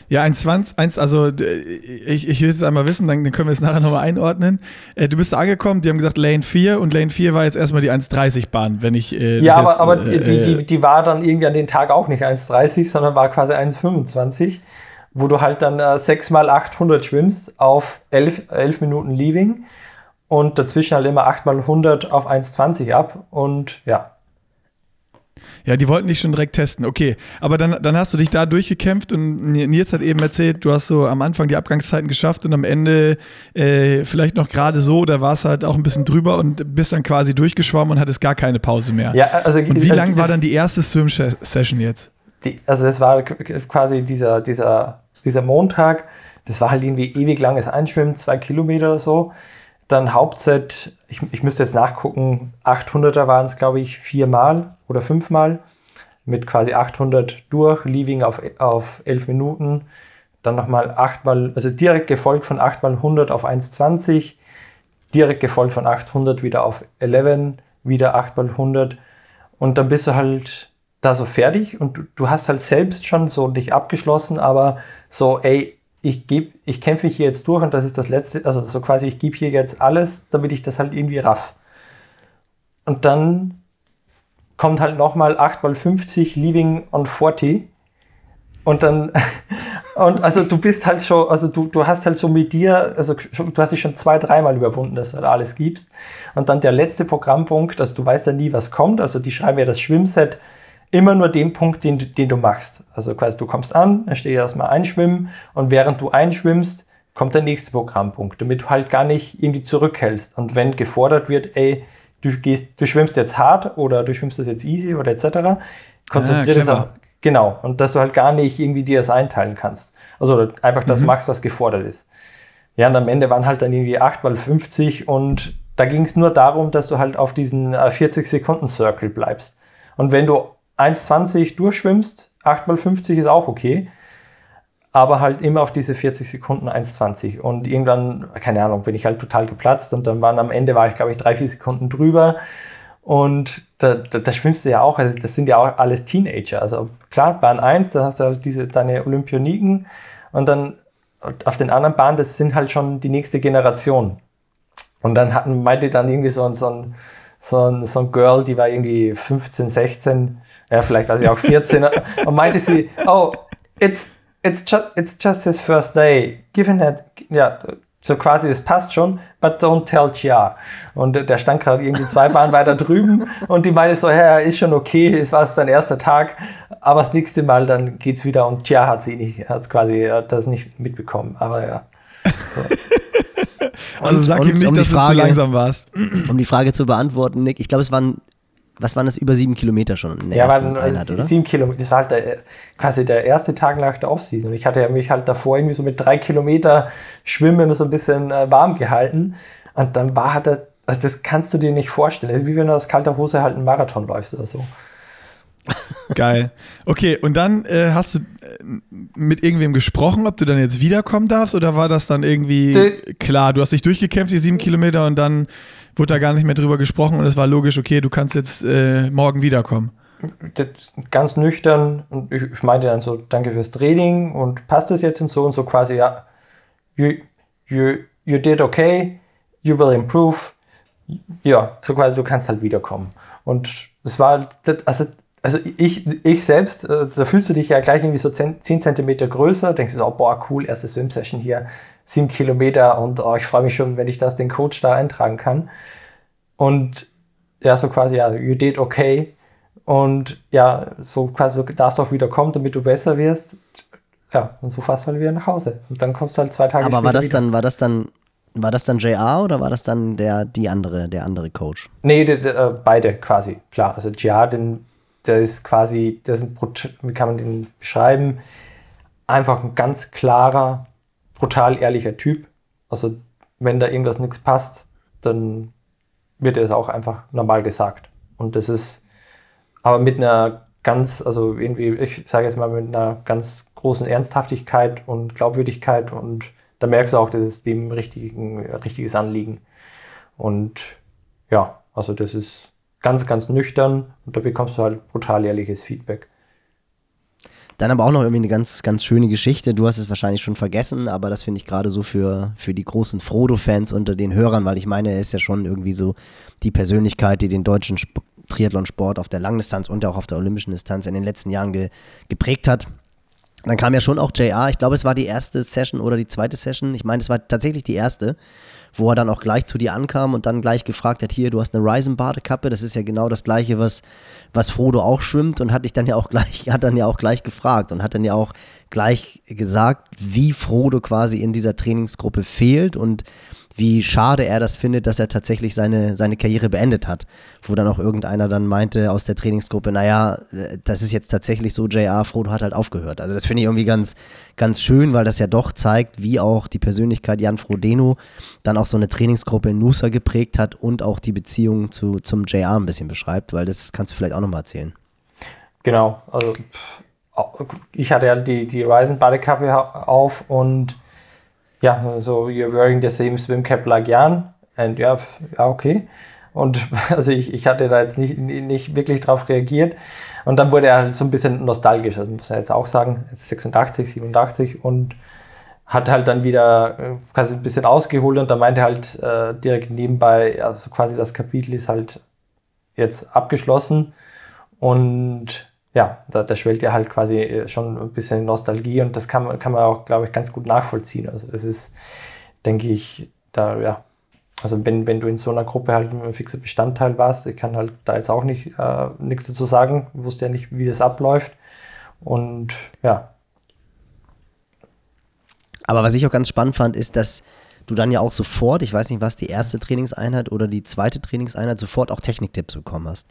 Ja, 1,20, eins, also äh, ich, ich will es einmal wissen, dann, dann können wir es nachher nochmal einordnen. Äh, du bist da angekommen, die haben gesagt Lane 4 und Lane 4 war jetzt erstmal die 1,30-Bahn, wenn ich äh, das Ja, aber, jetzt, aber äh, die, äh, die, die war dann irgendwie an den Tag auch nicht 1,30, sondern war quasi 1,25, wo du halt dann äh, 6 mal 800 schwimmst auf 11, 11 Minuten Leaving und dazwischen halt immer 8 mal 100 auf 1,20 ab und ja. Ja, die wollten dich schon direkt testen. Okay, aber dann, dann hast du dich da durchgekämpft und Nils hat eben erzählt, du hast so am Anfang die Abgangszeiten geschafft und am Ende äh, vielleicht noch gerade so, da war es halt auch ein bisschen drüber und bist dann quasi durchgeschwommen und hattest gar keine Pause mehr. ja also, Und wie also, lang war dann die erste Swim-Session jetzt? die, also das war quasi dieser, dieser, dieser Montag, das war halt irgendwie ewig langes Einschwimmen, zwei Kilometer oder so. Dann Hauptset, ich, ich müsste jetzt nachgucken, 800er waren es, glaube ich, viermal oder fünfmal. Mit quasi 800 durch, Leaving auf, auf 11 Minuten. Dann nochmal 8 mal, also direkt gefolgt von 8 mal 100 auf 1,20. Direkt gefolgt von 800 wieder auf 11, wieder 8 mal 100 Und dann bist du halt da so fertig und du, du hast halt selbst schon so dich abgeschlossen, aber so, ey, ich gebe, ich kämpfe hier jetzt durch und das ist das letzte, also so quasi, ich gebe hier jetzt alles, damit ich das halt irgendwie raff. Und dann kommt halt nochmal 8 mal 50 Leaving on 40 und dann, *laughs* und also du bist halt schon, also du, du hast halt so mit dir, also du hast dich schon zwei, dreimal überwunden, dass du halt alles gibst. Und dann der letzte Programmpunkt, also du weißt ja nie, was kommt. Also die schreiben ja das Schwimmset immer nur den Punkt, den, den du machst. Also quasi du kommst an, dann steht erstmal einschwimmen und während du einschwimmst, kommt der nächste Programmpunkt, damit du halt gar nicht irgendwie zurückhältst. Und wenn gefordert wird, ey, du gehst, du schwimmst jetzt hart oder du schwimmst das jetzt easy oder etc., konzentriert es auch. Genau. Und dass du halt gar nicht irgendwie dir das einteilen kannst. Also einfach das mhm. machst, was gefordert ist. Ja, und am Ende waren halt dann irgendwie 8 mal 50 und da ging es nur darum, dass du halt auf diesen 40 Sekunden Circle bleibst. Und wenn du 1,20 durchschwimmst, 8 mal 50 ist auch okay. Aber halt immer auf diese 40 Sekunden 1,20. Und irgendwann, keine Ahnung, bin ich halt total geplatzt und dann waren am Ende, war ich glaube ich drei, vier Sekunden drüber. Und da, da, da, schwimmst du ja auch, also das sind ja auch alles Teenager. Also klar, Bahn 1, da hast du halt diese, deine Olympioniken und dann auf den anderen Bahnen, das sind halt schon die nächste Generation. Und dann hatten, meinte dann irgendwie so ein, so ein, so ein, so ein Girl, die war irgendwie 15, 16, ja, vielleicht war sie auch 14, und meinte sie, oh, it's, it's, just, it's just his first day. Given that, ja, so quasi, es passt schon, but don't tell Chia. Und der stand gerade irgendwie zwei Bahnen weiter drüben und die meinte so, ja, ist schon okay, es war dein erster Tag, aber das nächste Mal dann geht's wieder und Chia hat sie nicht, hat quasi das nicht mitbekommen, aber ja. So. *laughs* also sag und, ihm nicht, um dass Frage, du zu langsam warst. Um die Frage zu beantworten, Nick, ich glaube, es waren was waren das, über sieben Kilometer schon in der ja, waren, Einheit, oder? sieben Kilometer, das war halt der, quasi der erste Tag nach der Offseason. Ich hatte ja mich halt davor irgendwie so mit drei Kilometer Schwimmen so ein bisschen äh, warm gehalten und dann war halt das, also das kannst du dir nicht vorstellen. Das ist wie wenn du aus kalter Hose halt einen Marathon läufst oder so. Geil. Okay, und dann äh, hast du äh, mit irgendwem gesprochen, ob du dann jetzt wiederkommen darfst oder war das dann irgendwie De klar? Du hast dich durchgekämpft, die sieben Kilometer und dann wurde da gar nicht mehr drüber gesprochen und es war logisch, okay, du kannst jetzt äh, morgen wiederkommen. ganz nüchtern und ich, ich meinte dann so, danke fürs Training und passt das jetzt und so und so quasi, ja, you, you, you did okay, you will improve, ja, so quasi, du kannst halt wiederkommen. Und es war, also, also ich, ich selbst, äh, da fühlst du dich ja gleich irgendwie so 10 cm größer, denkst du so, boah, cool, erste Swim-Session hier, sieben Kilometer und oh, ich freue mich schon, wenn ich das den Coach da eintragen kann. Und ja, so quasi, ja, you did okay. Und ja, so quasi, du darfst auch wieder kommen, damit du besser wirst. Ja, und so fährst du halt wieder nach Hause. Und dann kommst du halt zwei Tage Aber war das wieder. dann, war das dann, war das dann JR oder war das dann der, die andere, der andere Coach? Nee, de, de, äh, beide quasi, klar. Also JR, den, der ist quasi, der ist ein, wie kann man den beschreiben? Einfach ein ganz klarer, brutal ehrlicher Typ. Also wenn da irgendwas nichts passt, dann wird es auch einfach normal gesagt. Und das ist aber mit einer ganz, also irgendwie, ich sage jetzt mal mit einer ganz großen Ernsthaftigkeit und Glaubwürdigkeit und da merkst du auch, das ist dem richtigen, richtiges Anliegen. Und ja, also das ist ganz, ganz nüchtern und da bekommst du halt brutal ehrliches Feedback. Dann aber auch noch irgendwie eine ganz, ganz schöne Geschichte. Du hast es wahrscheinlich schon vergessen, aber das finde ich gerade so für, für die großen Frodo-Fans unter den Hörern, weil ich meine, er ist ja schon irgendwie so die Persönlichkeit, die den deutschen Sp Triathlonsport auf der Langdistanz und auch auf der olympischen Distanz in den letzten Jahren ge geprägt hat. Dann kam ja schon auch JR, ich glaube, es war die erste Session oder die zweite Session. Ich meine, es war tatsächlich die erste wo er dann auch gleich zu dir ankam und dann gleich gefragt hat, hier, du hast eine Ryzen-Badekappe, das ist ja genau das gleiche, was, was Frodo auch schwimmt und hat dich dann ja auch gleich, *laughs* hat dann ja auch gleich gefragt und hat dann ja auch gleich gesagt, wie Frodo quasi in dieser Trainingsgruppe fehlt und wie schade er das findet, dass er tatsächlich seine, seine Karriere beendet hat. Wo dann auch irgendeiner dann meinte aus der Trainingsgruppe, naja, das ist jetzt tatsächlich so, JR, Frodo hat halt aufgehört. Also das finde ich irgendwie ganz, ganz schön, weil das ja doch zeigt, wie auch die Persönlichkeit Jan Frodeno dann auch so eine Trainingsgruppe in Nusa geprägt hat und auch die Beziehung zu, zum JR ein bisschen beschreibt, weil das kannst du vielleicht auch nochmal erzählen. Genau, also ich hatte ja die, die Ryzen Badekappe auf und ja, so you're wearing the same swim cap like Jan. And ja, ja, okay. Und *laughs* also ich, ich hatte da jetzt nicht, nicht wirklich drauf reagiert. Und dann wurde er halt so ein bisschen nostalgisch, also muss er jetzt auch sagen, jetzt 86, 87 und hat halt dann wieder äh, quasi ein bisschen ausgeholt und da meinte halt äh, direkt nebenbei, also quasi das Kapitel ist halt jetzt abgeschlossen und ja, da, da schwellt ja halt quasi äh, schon ein bisschen Nostalgie und das kann, kann man auch, glaube ich, ganz gut nachvollziehen. Also es ist, denke ich, da, ja, also wenn, wenn du in so einer Gruppe halt ein fixer Bestandteil warst, ich kann halt da jetzt auch nicht äh, nichts dazu sagen, wusste ja nicht, wie das abläuft und ja, aber was ich auch ganz spannend fand, ist, dass du dann ja auch sofort, ich weiß nicht, was die erste Trainingseinheit oder die zweite Trainingseinheit, sofort auch Techniktipps bekommen hast.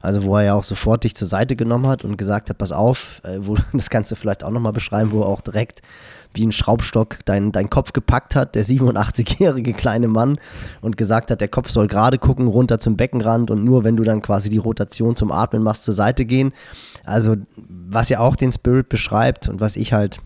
Also wo er ja auch sofort dich zur Seite genommen hat und gesagt hat, pass auf, äh, wo, *laughs* das kannst du vielleicht auch nochmal beschreiben, wo er auch direkt wie ein Schraubstock deinen dein Kopf gepackt hat, der 87-jährige kleine Mann, und gesagt hat, der Kopf soll gerade gucken, runter zum Beckenrand und nur wenn du dann quasi die Rotation zum Atmen machst, zur Seite gehen. Also was ja auch den Spirit beschreibt und was ich halt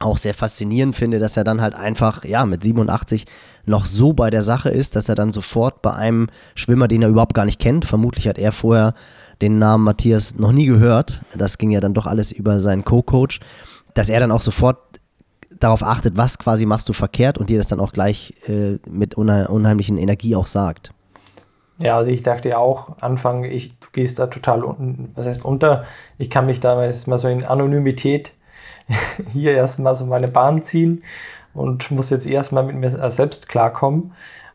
auch sehr faszinierend finde, dass er dann halt einfach, ja, mit 87 noch so bei der Sache ist, dass er dann sofort bei einem Schwimmer, den er überhaupt gar nicht kennt, vermutlich hat er vorher den Namen Matthias noch nie gehört, das ging ja dann doch alles über seinen Co-Coach, dass er dann auch sofort darauf achtet, was quasi machst du verkehrt und dir das dann auch gleich äh, mit unheimlichen Energie auch sagt. Ja, also ich dachte ja auch, Anfang, ich, du gehst da total, was heißt unter, ich kann mich damals mal so in Anonymität *laughs* hier erstmal so meine Bahn ziehen und muss jetzt erstmal mit mir selbst klarkommen.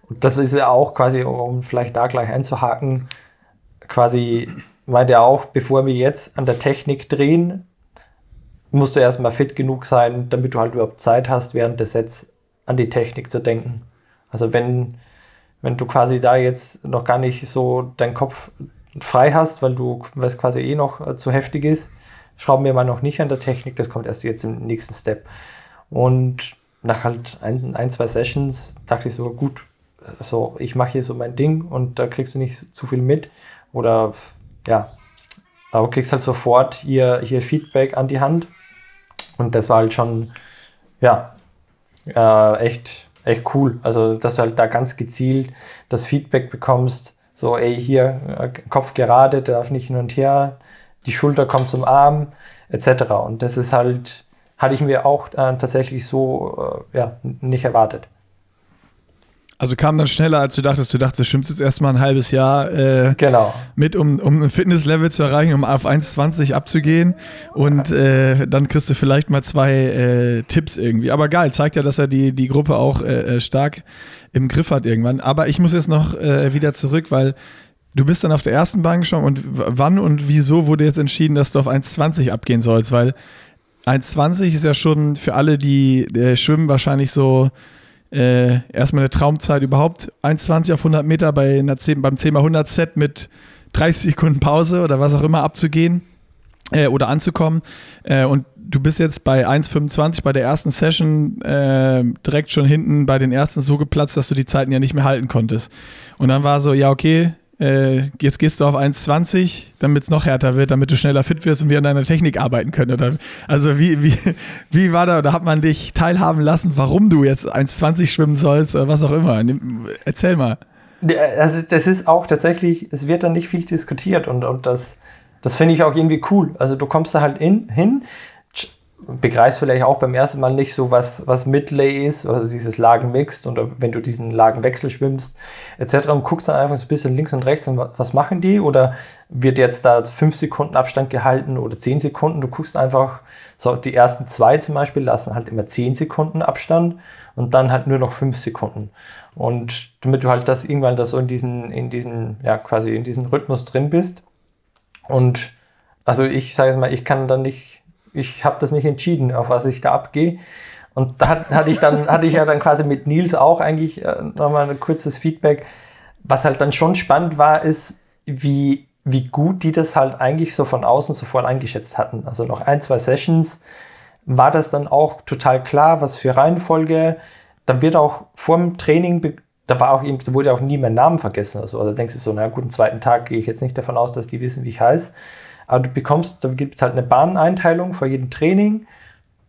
Und das ist ja auch quasi, um vielleicht da gleich einzuhaken, quasi meint er auch, bevor wir jetzt an der Technik drehen, musst du erstmal fit genug sein, damit du halt überhaupt Zeit hast, während des Sets an die Technik zu denken. Also wenn, wenn du quasi da jetzt noch gar nicht so deinen Kopf frei hast, weil du, weil es quasi eh noch zu heftig ist, schrauben wir mal noch nicht an der Technik, das kommt erst jetzt im nächsten Step. Und nach halt ein, ein zwei Sessions dachte ich so, gut, so, ich mache hier so mein Ding und da kriegst du nicht zu viel mit. Oder ja, aber du kriegst halt sofort hier, hier Feedback an die Hand. Und das war halt schon, ja, äh, echt, echt cool. Also, dass du halt da ganz gezielt das Feedback bekommst, so, ey, hier, äh, Kopf gerade, darf nicht hin und her, die Schulter kommt zum Arm, etc. Und das ist halt, hatte ich mir auch äh, tatsächlich so äh, ja, nicht erwartet. Also kam dann schneller, als du dachtest. Du dachtest, du schwimmst jetzt erstmal ein halbes Jahr äh, genau. mit, um, um ein Fitnesslevel zu erreichen, um auf 1,20 abzugehen. Und äh, dann kriegst du vielleicht mal zwei äh, Tipps irgendwie. Aber geil, zeigt ja, dass er die, die Gruppe auch äh, äh, stark im Griff hat irgendwann. Aber ich muss jetzt noch äh, wieder zurück, weil Du bist dann auf der ersten Bahn geschoben und wann und wieso wurde jetzt entschieden, dass du auf 1,20 abgehen sollst? Weil 1,20 ist ja schon für alle, die äh, schwimmen, wahrscheinlich so äh, erstmal eine Traumzeit überhaupt. 1,20 auf 100 Meter bei einer 10, beim 10x100 Set mit 30 Sekunden Pause oder was auch immer abzugehen äh, oder anzukommen. Äh, und du bist jetzt bei 1,25 bei der ersten Session äh, direkt schon hinten bei den ersten so geplatzt, dass du die Zeiten ja nicht mehr halten konntest. Und dann war so, ja, okay, äh, jetzt gehst du auf 1,20, damit es noch härter wird, damit du schneller fit wirst und wir an deiner Technik arbeiten können. Oder, also wie, wie, *laughs* wie war da, oder hat man dich teilhaben lassen, warum du jetzt 1,20 schwimmen sollst oder was auch immer? Erzähl mal. Also das ist auch tatsächlich, es wird dann nicht viel diskutiert und, und das, das finde ich auch irgendwie cool. Also du kommst da halt in, hin, begreifst vielleicht auch beim ersten Mal nicht so, was, was Midlay ist oder dieses Lagenmixed oder wenn du diesen Lagenwechsel schwimmst etc. und guckst dann einfach so ein bisschen links und rechts und was machen die oder wird jetzt da fünf Sekunden Abstand gehalten oder zehn Sekunden. Du guckst einfach, so die ersten zwei zum Beispiel lassen halt immer zehn Sekunden Abstand und dann halt nur noch fünf Sekunden. Und damit du halt das irgendwann das so in diesen, in diesen, ja quasi in diesem Rhythmus drin bist. Und also ich sage jetzt mal, ich kann dann nicht ich habe das nicht entschieden, auf was ich da abgehe. Und da hatte ich dann, hatte ich ja dann quasi mit Nils auch eigentlich äh, nochmal ein kurzes Feedback. Was halt dann schon spannend war, ist, wie, wie gut die das halt eigentlich so von außen sofort eingeschätzt hatten. Also noch ein, zwei Sessions war das dann auch total klar, was für Reihenfolge. Dann wird auch vorm Training, da war auch, da wurde auch nie mein Namen vergessen. Also da denkst du so, na gut, am zweiten Tag gehe ich jetzt nicht davon aus, dass die wissen, wie ich heiße. Aber du bekommst, da gibt es halt eine Bahneinteilung vor jedem Training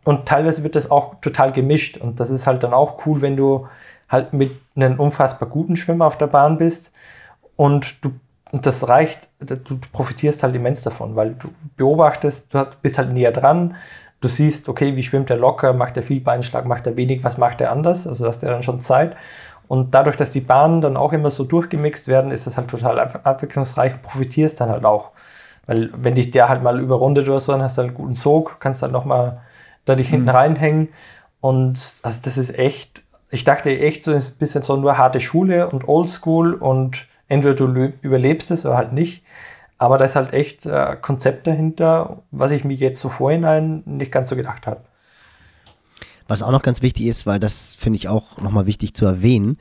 und teilweise wird das auch total gemischt. Und das ist halt dann auch cool, wenn du halt mit einem unfassbar guten Schwimmer auf der Bahn bist und du und das reicht, du profitierst halt immens davon, weil du beobachtest, du bist halt näher dran, du siehst, okay, wie schwimmt er locker, macht er viel Beinschlag, macht er wenig, was macht er anders, also hast du dann schon Zeit. Und dadurch, dass die Bahnen dann auch immer so durchgemixt werden, ist das halt total abwechslungsreich und profitierst dann halt auch. Weil wenn dich der halt mal überrundet oder so, dann hast du halt einen guten Sog, kannst dann nochmal da dich hinten mhm. reinhängen. Und also das ist echt, ich dachte echt so ein bisschen so nur harte Schule und Oldschool und entweder du überlebst es oder halt nicht. Aber da ist halt echt äh, Konzept dahinter, was ich mir jetzt so vorhinein nicht ganz so gedacht habe. Was auch noch ganz wichtig ist, weil das finde ich auch nochmal wichtig zu erwähnen,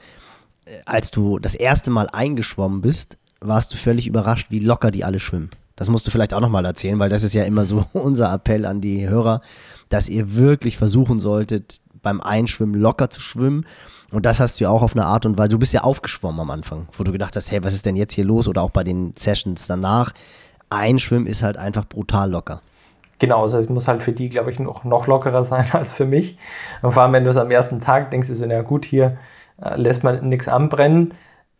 äh, als du das erste Mal eingeschwommen bist, warst du völlig überrascht, wie locker die alle schwimmen. Das musst du vielleicht auch nochmal erzählen, weil das ist ja immer so *laughs* unser Appell an die Hörer, dass ihr wirklich versuchen solltet, beim Einschwimmen locker zu schwimmen und das hast du ja auch auf eine Art und Weise. Du bist ja aufgeschwommen am Anfang, wo du gedacht hast, hey, was ist denn jetzt hier los? Oder auch bei den Sessions danach. Einschwimmen ist halt einfach brutal locker. Genau, also es muss halt für die, glaube ich, noch, noch lockerer sein *laughs* als für mich. Und vor allem, wenn du es am ersten Tag denkst, ist so, na gut, hier äh, lässt man nichts anbrennen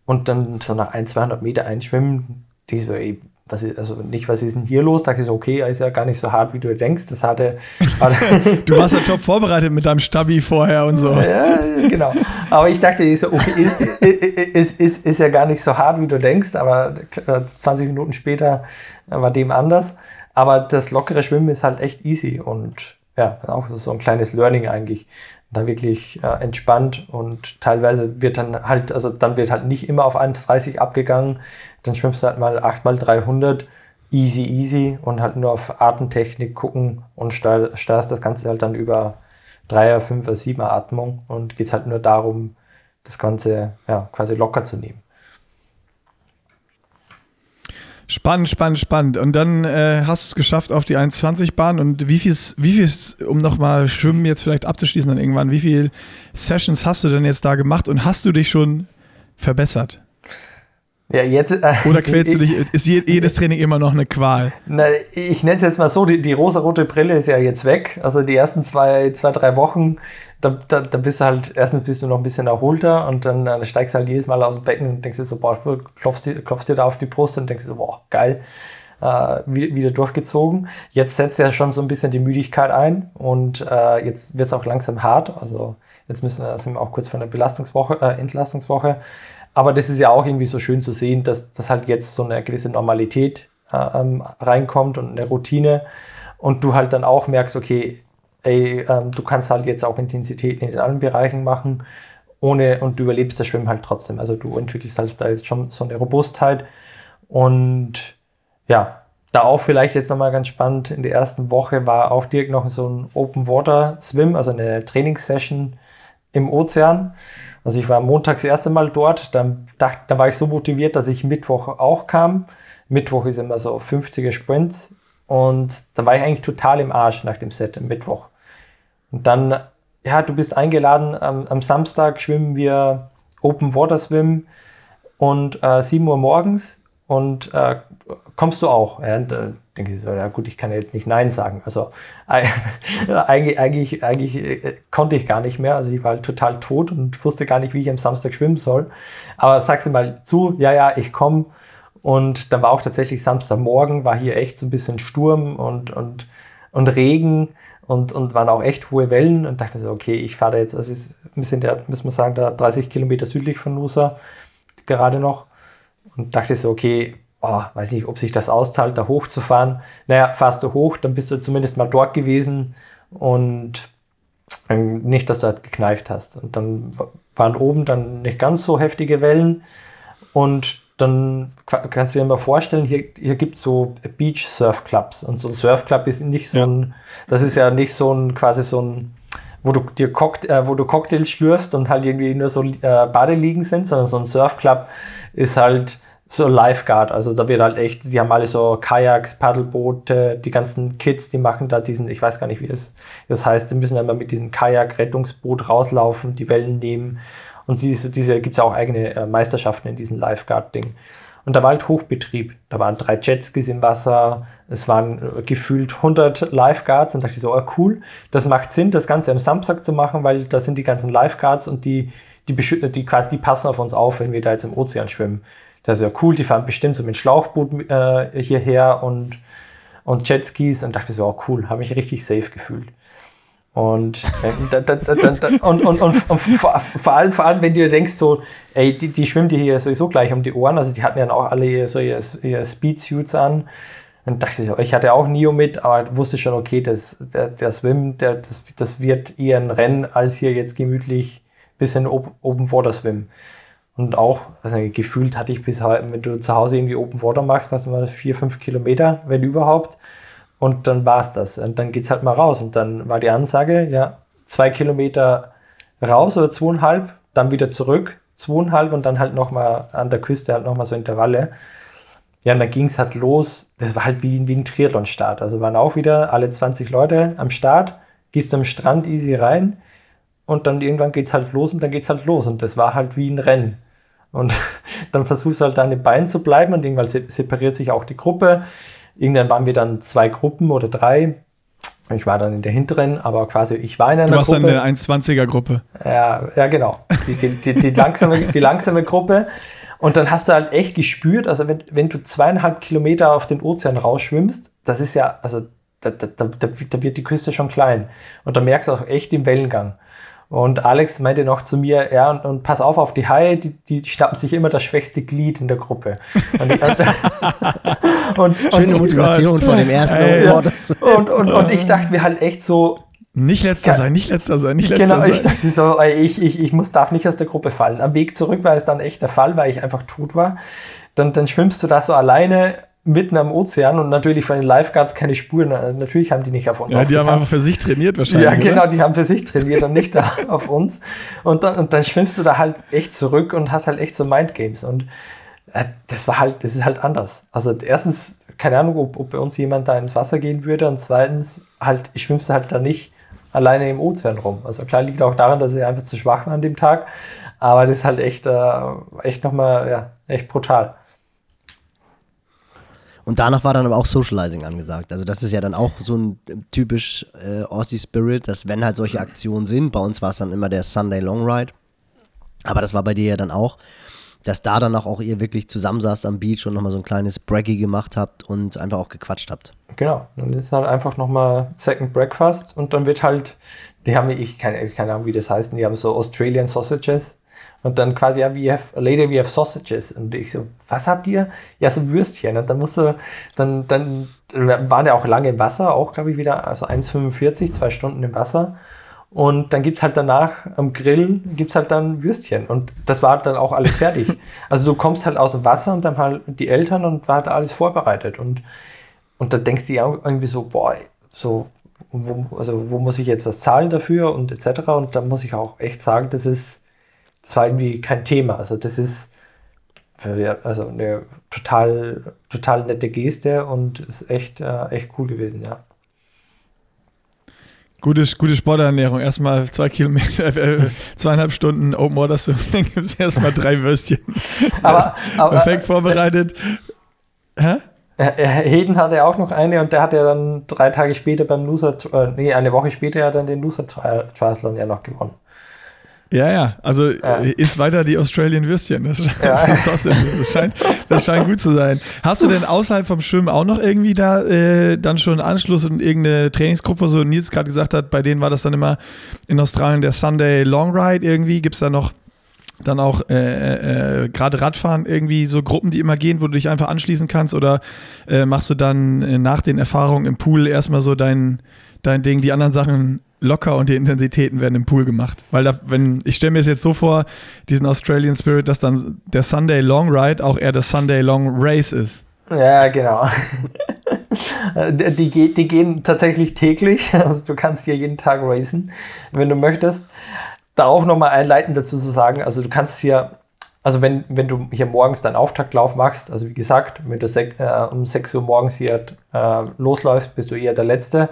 und dann so nach ein, 200 Meter einschwimmen, denkst du, ey, was ist, also nicht, was ist denn hier los? Da dachte ich so, okay, er ist ja gar nicht so hart, wie du denkst. Das hatte. *laughs* du warst ja top vorbereitet mit deinem Stabi vorher und so. ja, genau. Aber ich dachte, ist, okay, ist, ist, ist, ja gar nicht so hart, wie du denkst, aber 20 Minuten später war dem anders. Aber das lockere Schwimmen ist halt echt easy und ja, auch so ein kleines Learning eigentlich da wirklich äh, entspannt und teilweise wird dann halt, also dann wird halt nicht immer auf 1,30 abgegangen, dann schwimmst du halt mal 8 mal 300, easy, easy und halt nur auf Atemtechnik gucken und steuerst das Ganze halt dann über 3er, 5er, 7er Atmung und geht halt nur darum, das Ganze ja, quasi locker zu nehmen. Spannend, spannend, spannend. Und dann äh, hast du es geschafft auf die 1,20-Bahn. Und wie viel, wie viel, um nochmal Schwimmen jetzt vielleicht abzuschließen dann irgendwann, wie viele Sessions hast du denn jetzt da gemacht und hast du dich schon verbessert? Ja, jetzt, äh, Oder quälst du dich, ist jedes Training immer noch eine Qual? Na, ich nenne es jetzt mal so, die, die rosa-rote Brille ist ja jetzt weg. Also die ersten zwei, zwei drei Wochen, da, da, da bist du halt, erstens bist du noch ein bisschen erholter und dann, dann steigst du halt jedes Mal aus dem Becken und denkst dir so, boah, klopfst dir, klopfst dir da auf die Brust und denkst dir so, boah, geil, äh, wieder durchgezogen. Jetzt setzt ja schon so ein bisschen die Müdigkeit ein und äh, jetzt wird es auch langsam hart. Also jetzt müssen wir, sind wir auch kurz vor der Belastungswoche, äh, Entlastungswoche. Aber das ist ja auch irgendwie so schön zu sehen, dass, dass halt jetzt so eine gewisse Normalität äh, ähm, reinkommt und eine Routine und du halt dann auch merkst, okay, ey, ähm, du kannst halt jetzt auch Intensität in anderen Bereichen machen ohne und du überlebst das Schwimmen halt trotzdem. Also du entwickelst halt da jetzt schon so eine Robustheit und ja, da auch vielleicht jetzt nochmal ganz spannend, in der ersten Woche war auch direkt noch so ein Open Water Swim, also eine Trainingssession im Ozean. Also ich war montags das erste Mal dort, dann, dachte, dann war ich so motiviert, dass ich Mittwoch auch kam. Mittwoch ist immer so 50er Sprints und da war ich eigentlich total im Arsch nach dem Set am Mittwoch. Und dann, ja, du bist eingeladen, am, am Samstag schwimmen wir Open Water Swim und äh, 7 Uhr morgens und äh, kommst du auch? Ja, und, äh, denke ich so, ja gut, ich kann ja jetzt nicht Nein sagen. Also *laughs* eigentlich, eigentlich, eigentlich äh, konnte ich gar nicht mehr. Also ich war halt total tot und wusste gar nicht, wie ich am Samstag schwimmen soll. Aber sag sie mal zu, ja, ja, ich komme. Und dann war auch tatsächlich Samstagmorgen, war hier echt so ein bisschen Sturm und, und, und Regen und, und waren auch echt hohe Wellen und dachte so, okay, ich fahre jetzt, also ist, wir sind ja, müssen wir sagen, da 30 Kilometer südlich von Nusa gerade noch und dachte so, okay, oh, weiß nicht, ob sich das auszahlt, da hochzufahren. Naja, fahrst du hoch, dann bist du zumindest mal dort gewesen und ähm, nicht, dass du halt gekneift hast. Und dann waren oben dann nicht ganz so heftige Wellen und dann kannst du dir mal vorstellen, hier, hier gibt es so Beach Surf Clubs und so ein Surf Club ist nicht so ja. ein, das ist ja nicht so ein, quasi so ein, wo du dir Cockta äh, wo du Cocktails schlürfst und halt irgendwie nur so äh, Badeliegen sind, sondern so ein Surf Club ist halt so Lifeguard. Also da wird halt echt, die haben alle so Kajaks, Paddelboote, die ganzen Kids, die machen da diesen, ich weiß gar nicht, wie es das heißt, die müssen dann mal mit diesem Kajak-Rettungsboot rauslaufen, die Wellen nehmen. Und diese, diese gibt es auch eigene äh, Meisterschaften in diesem Lifeguard-Ding. Und da war halt Hochbetrieb. Da waren drei Jetskis im Wasser, es waren äh, gefühlt 100 Lifeguards und dachte ich so, oh cool, das macht Sinn, das Ganze am Samstag zu machen, weil da sind die ganzen Lifeguards und die, die, die quasi, die passen auf uns auf, wenn wir da jetzt im Ozean schwimmen. Das ist ja cool, die fahren bestimmt so mit Schlauchboot äh, hierher und, und Jetskis und dachte so, oh cool, habe mich richtig safe gefühlt. Und, äh, da, da, da, und, und, und, und vor, vor, allem, vor allem, wenn du denkst, so, ey, die, die schwimmen dir hier sowieso gleich um die Ohren. Also, die hatten ja auch alle so ihre, ihre Speedsuits an. Und dachte ich, ich hatte auch Nio mit, aber wusste schon, okay, das, der, der Swim, der, das, das wird eher ein Rennen, als hier jetzt gemütlich bisschen Open Water Swim. Und auch, also gefühlt hatte ich bis heute, wenn du zu Hause irgendwie Open Water machst, was mal vier, fünf Kilometer, wenn überhaupt. Und dann war es das. Und dann geht es halt mal raus. Und dann war die Ansage, ja, zwei Kilometer raus oder zweieinhalb, dann wieder zurück, zweieinhalb und dann halt nochmal an der Küste halt nochmal so Intervalle. Ja, und dann ging es halt los. Das war halt wie, wie ein Triathlon-Start. Also waren auch wieder alle 20 Leute am Start, gehst du am Strand easy rein und dann irgendwann geht es halt los und dann geht es halt los. Und das war halt wie ein Rennen. Und *laughs* dann versuchst du halt deine Beine zu bleiben und irgendwann separiert sich auch die Gruppe. Irgendwann waren wir dann zwei Gruppen oder drei. Ich war dann in der hinteren, aber quasi ich war in einer Gruppe. Du warst Gruppe. dann in der 1,20er Gruppe. Ja, ja genau. Die, die, die, die, langsame, die langsame Gruppe. Und dann hast du halt echt gespürt, also wenn, wenn du zweieinhalb Kilometer auf den Ozean rausschwimmst, das ist ja, also da, da, da, da wird die Küste schon klein. Und da merkst du auch echt den Wellengang. Und Alex meinte noch zu mir, ja, und, und pass auf auf die Haie, die, die schnappen sich immer das schwächste Glied in der Gruppe. Und, *laughs* und, Schöne Motivation von dem ersten äh, und, und, und ich dachte mir halt echt so, nicht letzter sein, nicht letzter sein, nicht letzter genau, sein. Genau, ich dachte so, ich, ich, ich muss, darf nicht aus der Gruppe fallen. Am Weg zurück war es dann echt der Fall, weil ich einfach tot war. Dann, dann schwimmst du da so alleine mitten am Ozean und natürlich von den Lifeguards keine Spuren. Natürlich haben die nicht auf uns Ja, die haben einfach für sich trainiert wahrscheinlich. Ja, genau, oder? die haben für sich trainiert und nicht *laughs* da auf uns. Und dann, und dann schwimmst du da halt echt zurück und hast halt echt so Mindgames. Und äh, das war halt, das ist halt anders. Also erstens, keine Ahnung, ob, ob bei uns jemand da ins Wasser gehen würde. Und zweitens, halt, schwimmst halt da nicht alleine im Ozean rum. Also klar liegt auch daran, dass ich einfach zu schwach war an dem Tag. Aber das ist halt echt, äh, echt nochmal, ja, echt brutal. Und danach war dann aber auch Socializing angesagt. Also das ist ja dann auch so ein typisch äh, Aussie Spirit, dass wenn halt solche Aktionen sind, bei uns war es dann immer der Sunday Long Ride, aber das war bei dir ja dann auch, dass da dann auch ihr wirklich zusammensaßt am Beach und nochmal so ein kleines Braggy gemacht habt und einfach auch gequatscht habt. Genau, dann ist halt einfach nochmal Second Breakfast und dann wird halt, die haben, ich keine, keine Ahnung, wie das heißt, die haben so Australian Sausages und dann quasi, ja, we have, later we have sausages. Und ich so, was habt ihr? Ja, so Würstchen. Und dann musst du, dann, dann waren ja auch lange im Wasser, auch glaube ich wieder, also 1,45, zwei Stunden im Wasser. Und dann gibt es halt danach am Grill, gibt es halt dann Würstchen. Und das war dann auch alles fertig. *laughs* also du kommst halt aus dem Wasser und dann halt die Eltern und war halt alles vorbereitet. Und, und da denkst du ja irgendwie so, boah, so, wo, also wo muss ich jetzt was zahlen dafür und etc. Und da muss ich auch echt sagen, das ist das war irgendwie kein Thema. Also das ist also eine total, total nette Geste und ist echt, äh, echt cool gewesen, ja. Gutes, gute Sporternährung. Erstmal zwei Kilometer, äh, zweieinhalb Stunden Open Water Swim, dann *laughs* gibt es erstmal drei Würstchen. Aber, *laughs* aber Perfekt vorbereitet. Hä? Heden hatte auch noch eine und der hat ja dann drei Tage später beim Loser, äh, nee, eine Woche später ja dann den Loser Triathlon ja noch gewonnen. Ja, ja, also ja. ist weiter die Australian Würstchen. Das, ja. *laughs* das, scheint, das scheint gut zu sein. Hast du denn außerhalb vom Schwimmen auch noch irgendwie da äh, dann schon Anschluss in irgendeine Trainingsgruppe, so Nils gerade gesagt hat, bei denen war das dann immer in Australien der Sunday Long Ride irgendwie. Gibt es da noch dann auch äh, äh, äh, gerade Radfahren irgendwie so Gruppen, die immer gehen, wo du dich einfach anschließen kannst oder äh, machst du dann äh, nach den Erfahrungen im Pool erstmal so dein, dein Ding, die anderen Sachen locker und die Intensitäten werden im Pool gemacht. Weil da, wenn, ich stelle mir es jetzt so vor, diesen Australian Spirit, dass dann der Sunday Long Ride auch eher das Sunday Long Race ist. Ja, genau. *laughs* die, die gehen tatsächlich täglich. *laughs* Also du kannst hier jeden Tag racen, wenn du möchtest. Da auch nochmal einleitend dazu zu sagen, also du kannst hier, also wenn, wenn du hier morgens deinen Auftaktlauf machst, also wie gesagt, wenn du äh, um 6 Uhr morgens hier äh, losläufst, bist du eher der Letzte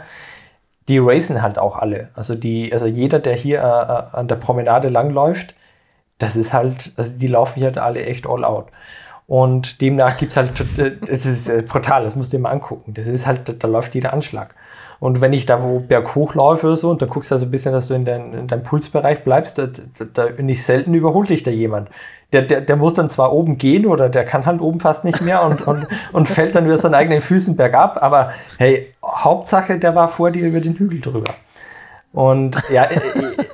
die racen halt auch alle. Also die, also jeder, der hier äh, äh, an der Promenade langläuft, das ist halt, also die laufen hier halt alle echt all out. Und demnach gibt es halt, es ist äh, brutal, das musst du dir mal angucken. Das ist halt, da läuft jeder Anschlag. Und wenn ich da wo berghoch laufe oder so, und dann guckst du also ein bisschen, dass du in, dein, in deinem Pulsbereich bleibst, da, da, nicht selten überholt dich da jemand. Der, der, der muss dann zwar oben gehen oder der kann halt oben fast nicht mehr und, und, und fällt dann über seinen eigenen Füßen bergab, aber hey, Hauptsache, der war vor dir über den Hügel drüber. Und ja,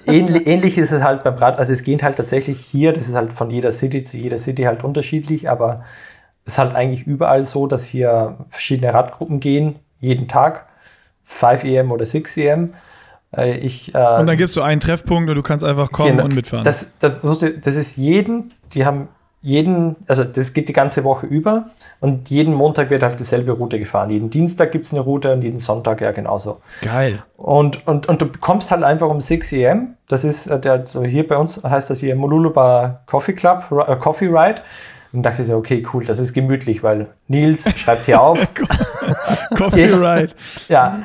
ähnlich, ähnlich ist es halt beim Rad. Also es geht halt tatsächlich hier, das ist halt von jeder City zu jeder City halt unterschiedlich, aber es ist halt eigentlich überall so, dass hier verschiedene Radgruppen gehen, jeden Tag. 5 EM oder 6 EM. Äh, ich, äh, und dann gibst du einen Treffpunkt und du kannst einfach kommen genau, und mitfahren. Das, das, das ist jeden, die haben jeden, also das geht die ganze Woche über und jeden Montag wird halt dieselbe Route gefahren. Jeden Dienstag gibt es eine Route und jeden Sonntag ja genauso. Geil. Und, und, und du kommst halt einfach um 6 EM. Das ist äh, der, so hier bei uns heißt das hier Moluluba Coffee Club, äh, Coffee Ride. Und dachte ich so, okay, cool, das ist gemütlich, weil Nils schreibt hier auf. *laughs* Copyright. ja,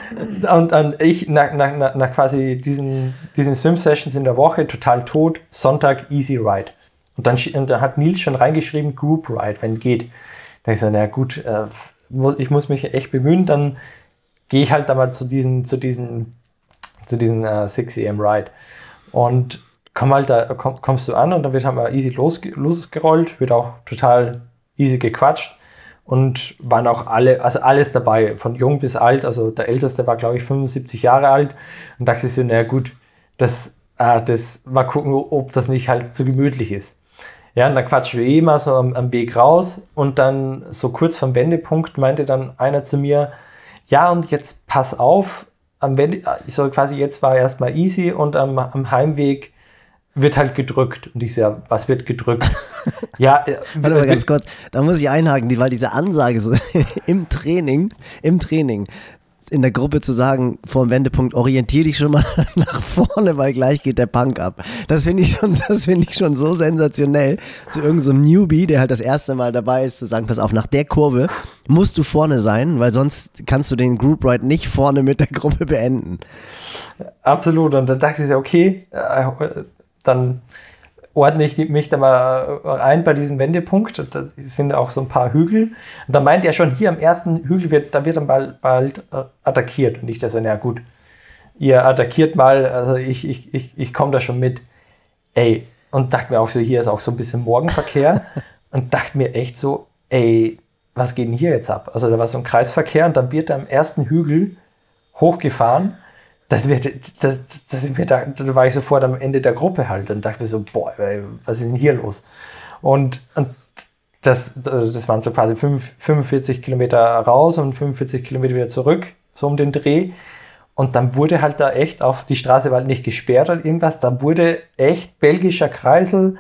und dann ich nach, nach, nach quasi diesen, diesen Swim-Sessions in der Woche total tot, Sonntag Easy Ride. Und dann, und dann hat Nils schon reingeschrieben, Group Ride, wenn geht. Da ich so, na gut, äh, ich muss mich echt bemühen, dann gehe ich halt da mal zu diesen, zu diesen, zu diesen äh, 6 AM Ride. Und komm halt da, komm, kommst du an und dann wird halt mal easy losge losgerollt, wird auch total easy gequatscht und waren auch alle, also alles dabei, von jung bis alt. Also der Älteste war, glaube ich, 75 Jahre alt und dachte ich so, naja gut, das, äh, das mal gucken, ob das nicht halt zu gemütlich ist. Ja, und dann quatschen wir eh mal so am, am Weg raus und dann so kurz vom Wendepunkt meinte dann einer zu mir, ja, und jetzt pass auf, am Wende, so quasi jetzt war erstmal easy und am, am Heimweg wird halt gedrückt. Und ich so, ja, was wird gedrückt? *laughs* ja, äh, Warte mal ganz kurz, da muss ich einhaken, weil diese Ansage so *laughs* im Training, im Training, in der Gruppe zu sagen, vor dem Wendepunkt, orientier dich schon mal *laughs* nach vorne, weil gleich geht der Punk ab. Das finde ich schon, das finde ich schon so sensationell. Zu irgendeinem so Newbie, der halt das erste Mal dabei ist, zu sagen, pass auf, nach der Kurve musst du vorne sein, weil sonst kannst du den Group Ride nicht vorne mit der Gruppe beenden. Absolut. Und dann dachte ich, okay, äh, dann ordne ich mich da mal ein bei diesem Wendepunkt. Da sind auch so ein paar Hügel. Und da meint er schon, hier am ersten Hügel wird, da wird dann bald, bald äh, attackiert. Und ich dachte, na gut, ihr attackiert mal, also ich, ich, ich, ich komme da schon mit. Ey, und dachte mir auch so, hier ist auch so ein bisschen Morgenverkehr. *laughs* und dachte mir echt so, ey, was geht denn hier jetzt ab? Also da war so ein Kreisverkehr und dann wird er am ersten Hügel hochgefahren das wird, das, das mir da, da war ich sofort am Ende der Gruppe halt und dachte mir so, boah, was ist denn hier los? Und, und das, das waren so quasi 5, 45 Kilometer raus und 45 Kilometer wieder zurück, so um den Dreh. Und dann wurde halt da echt auf die Straße war halt nicht gesperrt oder irgendwas, da wurde echt belgischer Kreisel,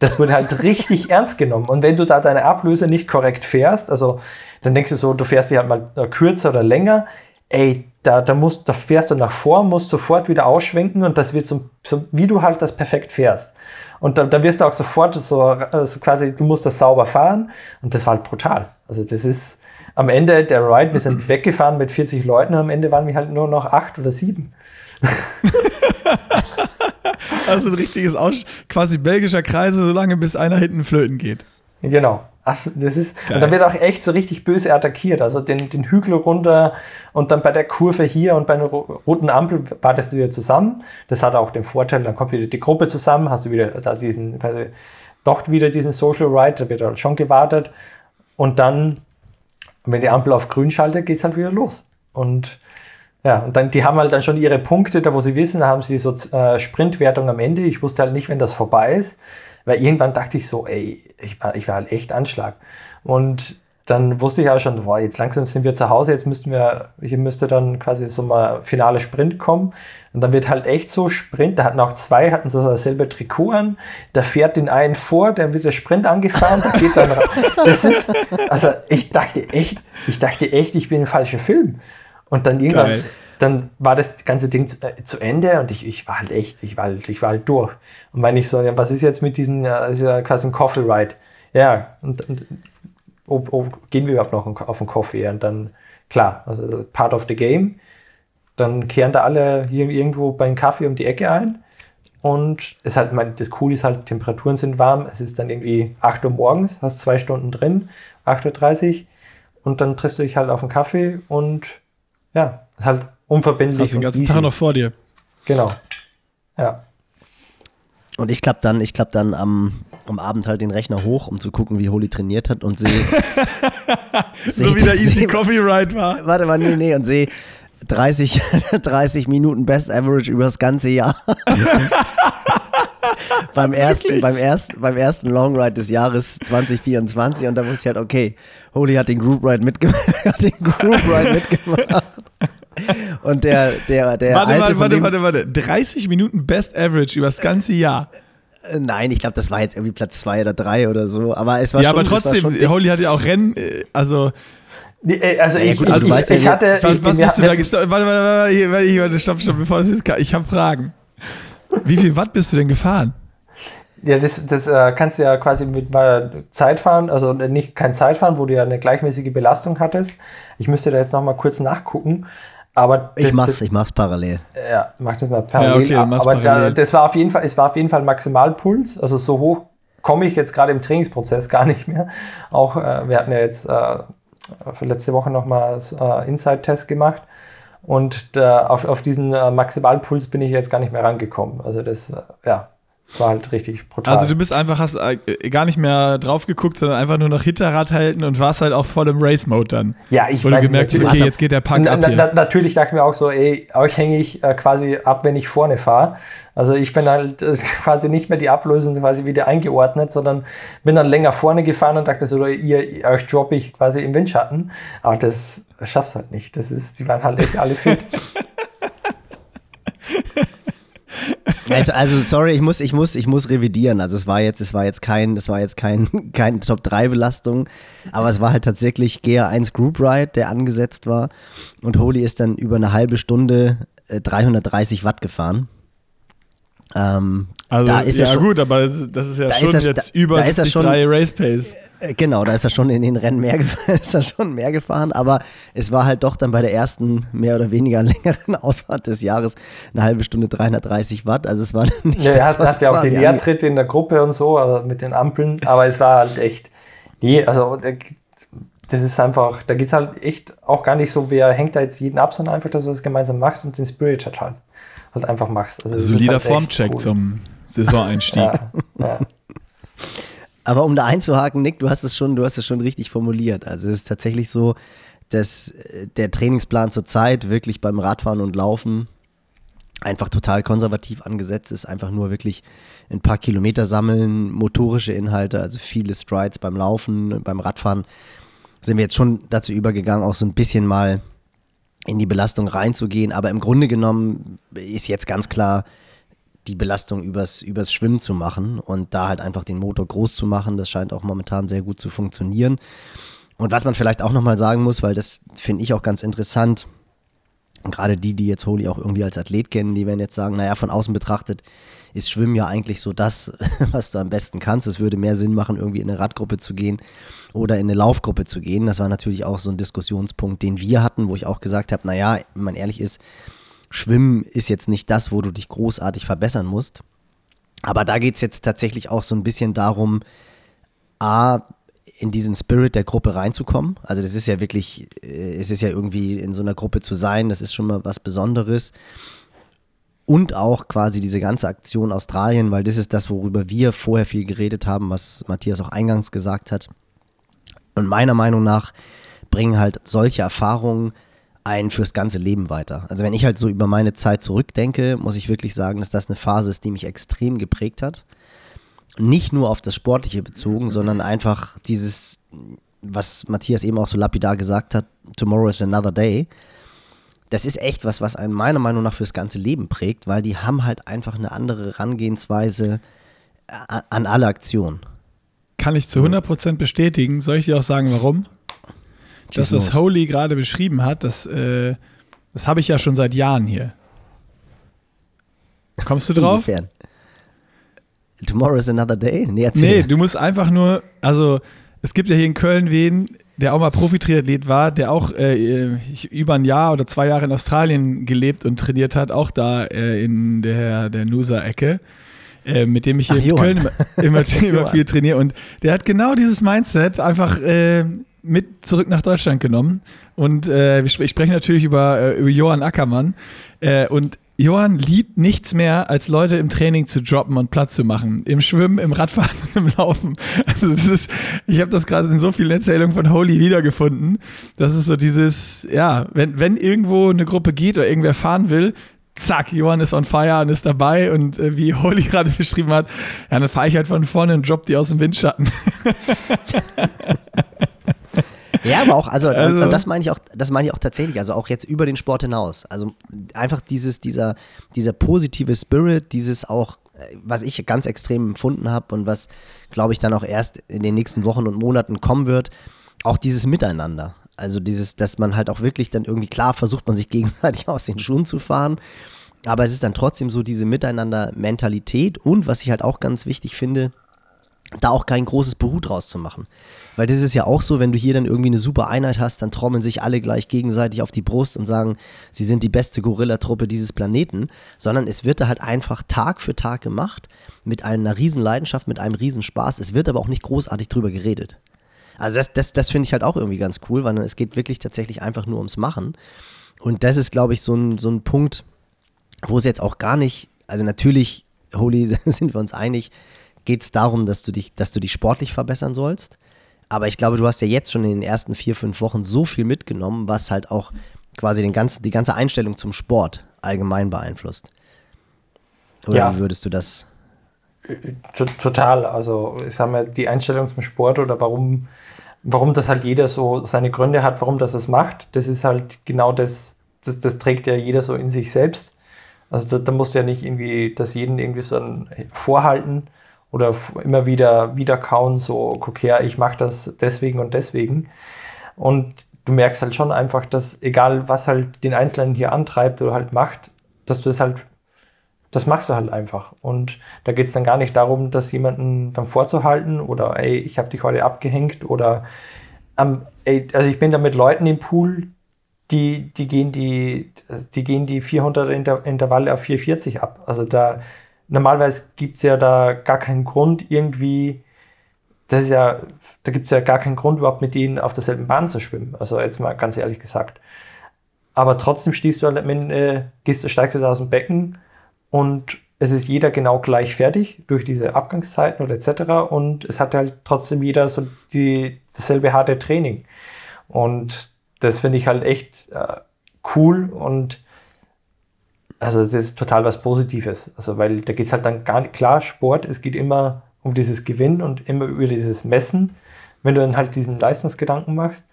das wurde halt *laughs* richtig ernst genommen. Und wenn du da deine Ablöse nicht korrekt fährst, also dann denkst du so, du fährst die halt mal kürzer oder länger, ey, da, da, musst, da fährst du nach vor, musst sofort wieder ausschwenken und das wird so, so wie du halt das perfekt fährst. Und da, da wirst du auch sofort so also quasi, du musst das sauber fahren und das war halt brutal. Also das ist am Ende der Ride, wir sind *clears throat* weggefahren mit 40 Leuten und am Ende waren wir halt nur noch acht oder sieben. *laughs* also ein richtiges Aus quasi belgischer Kreise, solange bis einer hinten flöten geht. Genau. Also das ist, Geil. und dann wird auch echt so richtig böse attackiert. Also den, den Hügel runter und dann bei der Kurve hier und bei einer roten Ampel wartest du wieder zusammen. Das hat auch den Vorteil, dann kommt wieder die Gruppe zusammen, hast du wieder da diesen, doch wieder diesen Social Ride, da wird halt schon gewartet. Und dann, wenn die Ampel auf grün schaltet, geht es halt wieder los. Und ja, und dann, die haben halt dann schon ihre Punkte, da wo sie wissen, da haben sie so äh, Sprintwertung am Ende. Ich wusste halt nicht, wenn das vorbei ist. Weil irgendwann dachte ich so, ey, ich war, ich war halt echt Anschlag. Und dann wusste ich auch schon, boah, jetzt langsam sind wir zu Hause, jetzt müssten wir, hier müsste dann quasi so mal finale Sprint kommen. Und dann wird halt echt so Sprint, da hatten auch zwei, hatten so dasselbe Trikot an, da fährt den einen vor, der wird der Sprint angefahren, der geht dann raus. *laughs* Das ist, also ich dachte echt, ich dachte echt, ich bin im falschen Film. Und dann irgendwann, Geil dann war das ganze Ding zu, äh, zu, Ende und ich, ich war halt echt, ich war halt, ich war halt durch. Und wenn ich so, ja, was ist jetzt mit diesen, also ja quasi ein Coffee Ride? Ja, und, und ob, ob, gehen wir überhaupt noch auf einen Coffee? Und dann, klar, also part of the game. Dann kehren da alle hier irgendwo beim Kaffee um die Ecke ein. Und es halt, das Coole ist halt, Temperaturen sind warm. Es ist dann irgendwie 8 Uhr morgens, hast zwei Stunden drin, 8.30 Uhr. Und dann triffst du dich halt auf einen Kaffee und ja, halt unverbindlich. Hast den ganzen easy. Tag noch vor dir. Genau. Ja. Und ich klappe dann, ich klapp dann am, am Abend halt den Rechner hoch, um zu gucken, wie Holy trainiert hat und sehe. *laughs* seh, so wie der Easy Copyright war. *laughs* Warte mal, nee, nee, und sehe 30, 30 *laughs* Minuten Best Average über das ganze Jahr. *laughs* beim, ersten, beim, ersten, beim ersten Long Ride des Jahres 2024 und da wusste ich halt, okay, Holy hat den Group Ride mitgemacht. *laughs* hat den Group Ride mitgemacht. Und der, der, der. Warte, Alte warte, warte, warte, 30 Minuten Best Average über das ganze Jahr. Äh, nein, ich glaube, das war jetzt irgendwie Platz zwei oder drei oder so. Aber es war ja, schon. Ja, aber trotzdem, Holy hat ja auch Rennen, äh, also äh, also ja, ich, gut, ich, ich, ja, ich, hatte. Was, was bist du da gestorben? Warte, warte, warte, warte, warte, stopp, stopp, bevor das jetzt Ich habe Fragen. Wie viel Watt bist du denn gefahren? Ja, das, das äh, kannst du ja quasi mit mal Zeit fahren, also nicht kein Zeitfahren, wo du ja eine gleichmäßige Belastung hattest. Ich müsste da jetzt noch mal kurz nachgucken. Aber das, ich mach's, das, ich mach's parallel. Ja, mach das mal parallel. Ja, okay, aber da, das war auf jeden Fall, es war auf jeden Fall Maximalpuls. Also so hoch komme ich jetzt gerade im Trainingsprozess gar nicht mehr. Auch äh, wir hatten ja jetzt äh, für letzte Woche nochmal äh, Inside-Test gemacht. Und da, auf, auf diesen äh, Maximalpuls bin ich jetzt gar nicht mehr rangekommen. Also das, äh, ja, war halt richtig brutal. Also du bist einfach, hast äh, gar nicht mehr drauf geguckt, sondern einfach nur noch Hinterrad halten und warst halt auch voll im Race-Mode dann. Ja, ich Wo mein, du gemerkt hast, okay, jetzt geht der Pack ab hier. natürlich dachte ich mir auch so, ey, euch hänge ich äh, quasi ab, wenn ich vorne fahre. Also ich bin halt äh, *laughs* quasi nicht mehr die Ablösung quasi wieder eingeordnet, sondern bin dann länger vorne gefahren und dachte so, ihr, euch droppe ich quasi im Windschatten. Aber das schaffst halt nicht. Das ist, die waren halt echt alle fit. *laughs* Also, also sorry, ich muss, ich muss, ich muss revidieren. Also es war jetzt, es war jetzt kein, es war jetzt kein, *laughs* kein Top 3 Belastung, aber es war halt tatsächlich GR1 Group Ride, der angesetzt war. Und Holy ist dann über eine halbe Stunde 330 äh, Watt gefahren. Ähm, also, da ist ja, schon, gut, aber das ist ja schon ist er, jetzt über da 73 schon, Race Pace. Äh, genau, da ist er schon in den Rennen mehr gefahren, *laughs* ist er schon mehr gefahren, aber es war halt doch dann bei der ersten mehr oder weniger *laughs* längeren Ausfahrt des Jahres eine halbe Stunde 330 Watt. Also es war *laughs* nicht. Ja, er hat ja auch den Leertritt in der Gruppe und so, aber mit den Ampeln, aber es war halt echt. Nee, also das ist einfach, da geht es halt echt auch gar nicht so, wer hängt da jetzt jeden ab, sondern einfach, dass du das gemeinsam machst und den Spirit hat halt halt einfach machst. Also Solider halt Formcheck cool. zum Saisoneinstieg. ja, ja. Aber um da einzuhaken, Nick, du hast es schon, du hast es schon richtig formuliert. Also es ist tatsächlich so, dass äh, der Trainingsplan zurzeit wirklich beim Radfahren und Laufen einfach total konservativ angesetzt ist, einfach nur wirklich ein paar Kilometer sammeln, motorische Inhalte, also viele Strides beim Laufen, beim Radfahren, sind wir jetzt schon dazu übergegangen, auch so ein bisschen mal in die Belastung reinzugehen. Aber im Grunde genommen ist jetzt ganz klar, die Belastung übers, übers Schwimmen zu machen und da halt einfach den Motor groß zu machen. Das scheint auch momentan sehr gut zu funktionieren. Und was man vielleicht auch nochmal sagen muss, weil das finde ich auch ganz interessant, gerade die, die jetzt Holy auch irgendwie als Athlet kennen, die werden jetzt sagen, naja, von außen betrachtet ist Schwimmen ja eigentlich so das, *laughs* was du am besten kannst. Es würde mehr Sinn machen, irgendwie in eine Radgruppe zu gehen oder in eine Laufgruppe zu gehen. Das war natürlich auch so ein Diskussionspunkt, den wir hatten, wo ich auch gesagt habe, naja, wenn man ehrlich ist, Schwimmen ist jetzt nicht das, wo du dich großartig verbessern musst. Aber da geht es jetzt tatsächlich auch so ein bisschen darum, A, in diesen Spirit der Gruppe reinzukommen. Also das ist ja wirklich, äh, es ist ja irgendwie in so einer Gruppe zu sein, das ist schon mal was Besonderes. Und auch quasi diese ganze Aktion Australien, weil das ist das, worüber wir vorher viel geredet haben, was Matthias auch eingangs gesagt hat. Und meiner Meinung nach bringen halt solche Erfahrungen einen fürs ganze Leben weiter. Also wenn ich halt so über meine Zeit zurückdenke, muss ich wirklich sagen, dass das eine Phase ist, die mich extrem geprägt hat. Nicht nur auf das Sportliche bezogen, sondern einfach dieses, was Matthias eben auch so lapidar gesagt hat, Tomorrow is another day. Das ist echt was, was einen meiner Meinung nach fürs ganze Leben prägt, weil die haben halt einfach eine andere Herangehensweise an alle Aktionen. Kann ich zu 100% bestätigen. Soll ich dir auch sagen, warum? Das, was Holy gerade beschrieben hat, das, äh, das habe ich ja schon seit Jahren hier. Kommst du drauf? Inwiefern? Tomorrow is another day? Nee, nee, du musst einfach nur, also es gibt ja hier in Köln wen, der auch mal Profi-Triathlet war, der auch äh, über ein Jahr oder zwei Jahre in Australien gelebt und trainiert hat, auch da äh, in der, der Nusa-Ecke. Äh, mit dem ich hier Ach, in Köln immer, immer, *laughs* immer viel trainiere. Und der hat genau dieses Mindset einfach äh, mit zurück nach Deutschland genommen. Und äh, ich spreche natürlich über, äh, über Johann Ackermann. Äh, und Johann liebt nichts mehr, als Leute im Training zu droppen und Platz zu machen. Im Schwimmen, im Radfahren und im Laufen. *laughs* Also das ist, ich habe das gerade in so vielen Erzählungen von Holy wiedergefunden. Das ist so dieses, ja, wenn, wenn irgendwo eine Gruppe geht oder irgendwer fahren will, zack, Johann ist on fire und ist dabei und äh, wie Holy *laughs* gerade beschrieben hat, ja, dann fahre ich halt von vorne und drop die aus dem Windschatten. *laughs* Ja, aber auch, also, also und das meine ich auch, das meine ich auch tatsächlich, also auch jetzt über den Sport hinaus. Also einfach dieses, dieser, dieser positive Spirit, dieses auch, äh, was ich ganz extrem empfunden habe und was, glaube ich, dann auch erst in den nächsten Wochen und Monaten kommen wird, auch dieses Miteinander. Also dieses, dass man halt auch wirklich dann irgendwie, klar versucht man sich *laughs* gegenseitig aus den Schuhen zu fahren, aber es ist dann trotzdem so diese Miteinander-Mentalität und was ich halt auch ganz wichtig finde, da auch kein großes Beruh draus zu machen. Weil das ist ja auch so, wenn du hier dann irgendwie eine super Einheit hast, dann trommeln sich alle gleich gegenseitig auf die Brust und sagen, sie sind die beste Gorillatruppe dieses Planeten, sondern es wird da halt einfach Tag für Tag gemacht, mit einer riesen Leidenschaft, mit einem riesen Spaß. Es wird aber auch nicht großartig drüber geredet. Also das, das, das finde ich halt auch irgendwie ganz cool, weil es geht wirklich tatsächlich einfach nur ums Machen. Und das ist, glaube ich, so ein, so ein Punkt, wo es jetzt auch gar nicht, also natürlich, Holy, *laughs* sind wir uns einig, geht es darum, dass du dich, dass du dich sportlich verbessern sollst. Aber ich glaube, du hast ja jetzt schon in den ersten vier, fünf Wochen so viel mitgenommen, was halt auch quasi den ganzen, die ganze Einstellung zum Sport allgemein beeinflusst. Oder ja. wie würdest du das? Total. Also ich sage mal, die Einstellung zum Sport oder warum, warum das halt jeder so seine Gründe hat, warum das es macht, das ist halt genau das, das, das trägt ja jeder so in sich selbst. Also da, da musst du ja nicht irgendwie das jeden irgendwie so vorhalten, oder immer wieder wieder kauen, so, guck her, ich mache das deswegen und deswegen. Und du merkst halt schon einfach, dass egal was halt den Einzelnen hier antreibt oder halt macht, dass du das halt, das machst du halt einfach. Und da geht es dann gar nicht darum, das jemanden dann vorzuhalten oder ey, ich habe dich heute abgehängt oder ähm, ey, also ich bin da mit Leuten im Pool, die, die gehen die, die gehen die 400 Inter Intervalle auf 440 ab. Also da, normalerweise gibt es ja da gar keinen Grund irgendwie, das ist ja, da gibt es ja gar keinen Grund überhaupt mit denen auf derselben Bahn zu schwimmen. Also jetzt mal ganz ehrlich gesagt. Aber trotzdem stehst du, äh, gehst, steigst du da aus dem Becken und es ist jeder genau gleich fertig durch diese Abgangszeiten oder etc. Und es hat halt trotzdem jeder so die, dasselbe harte Training. Und das finde ich halt echt äh, cool und also das ist total was Positives. Also weil da geht es halt dann gar nicht, klar, Sport, es geht immer um dieses Gewinn und immer über dieses Messen, wenn du dann halt diesen Leistungsgedanken machst.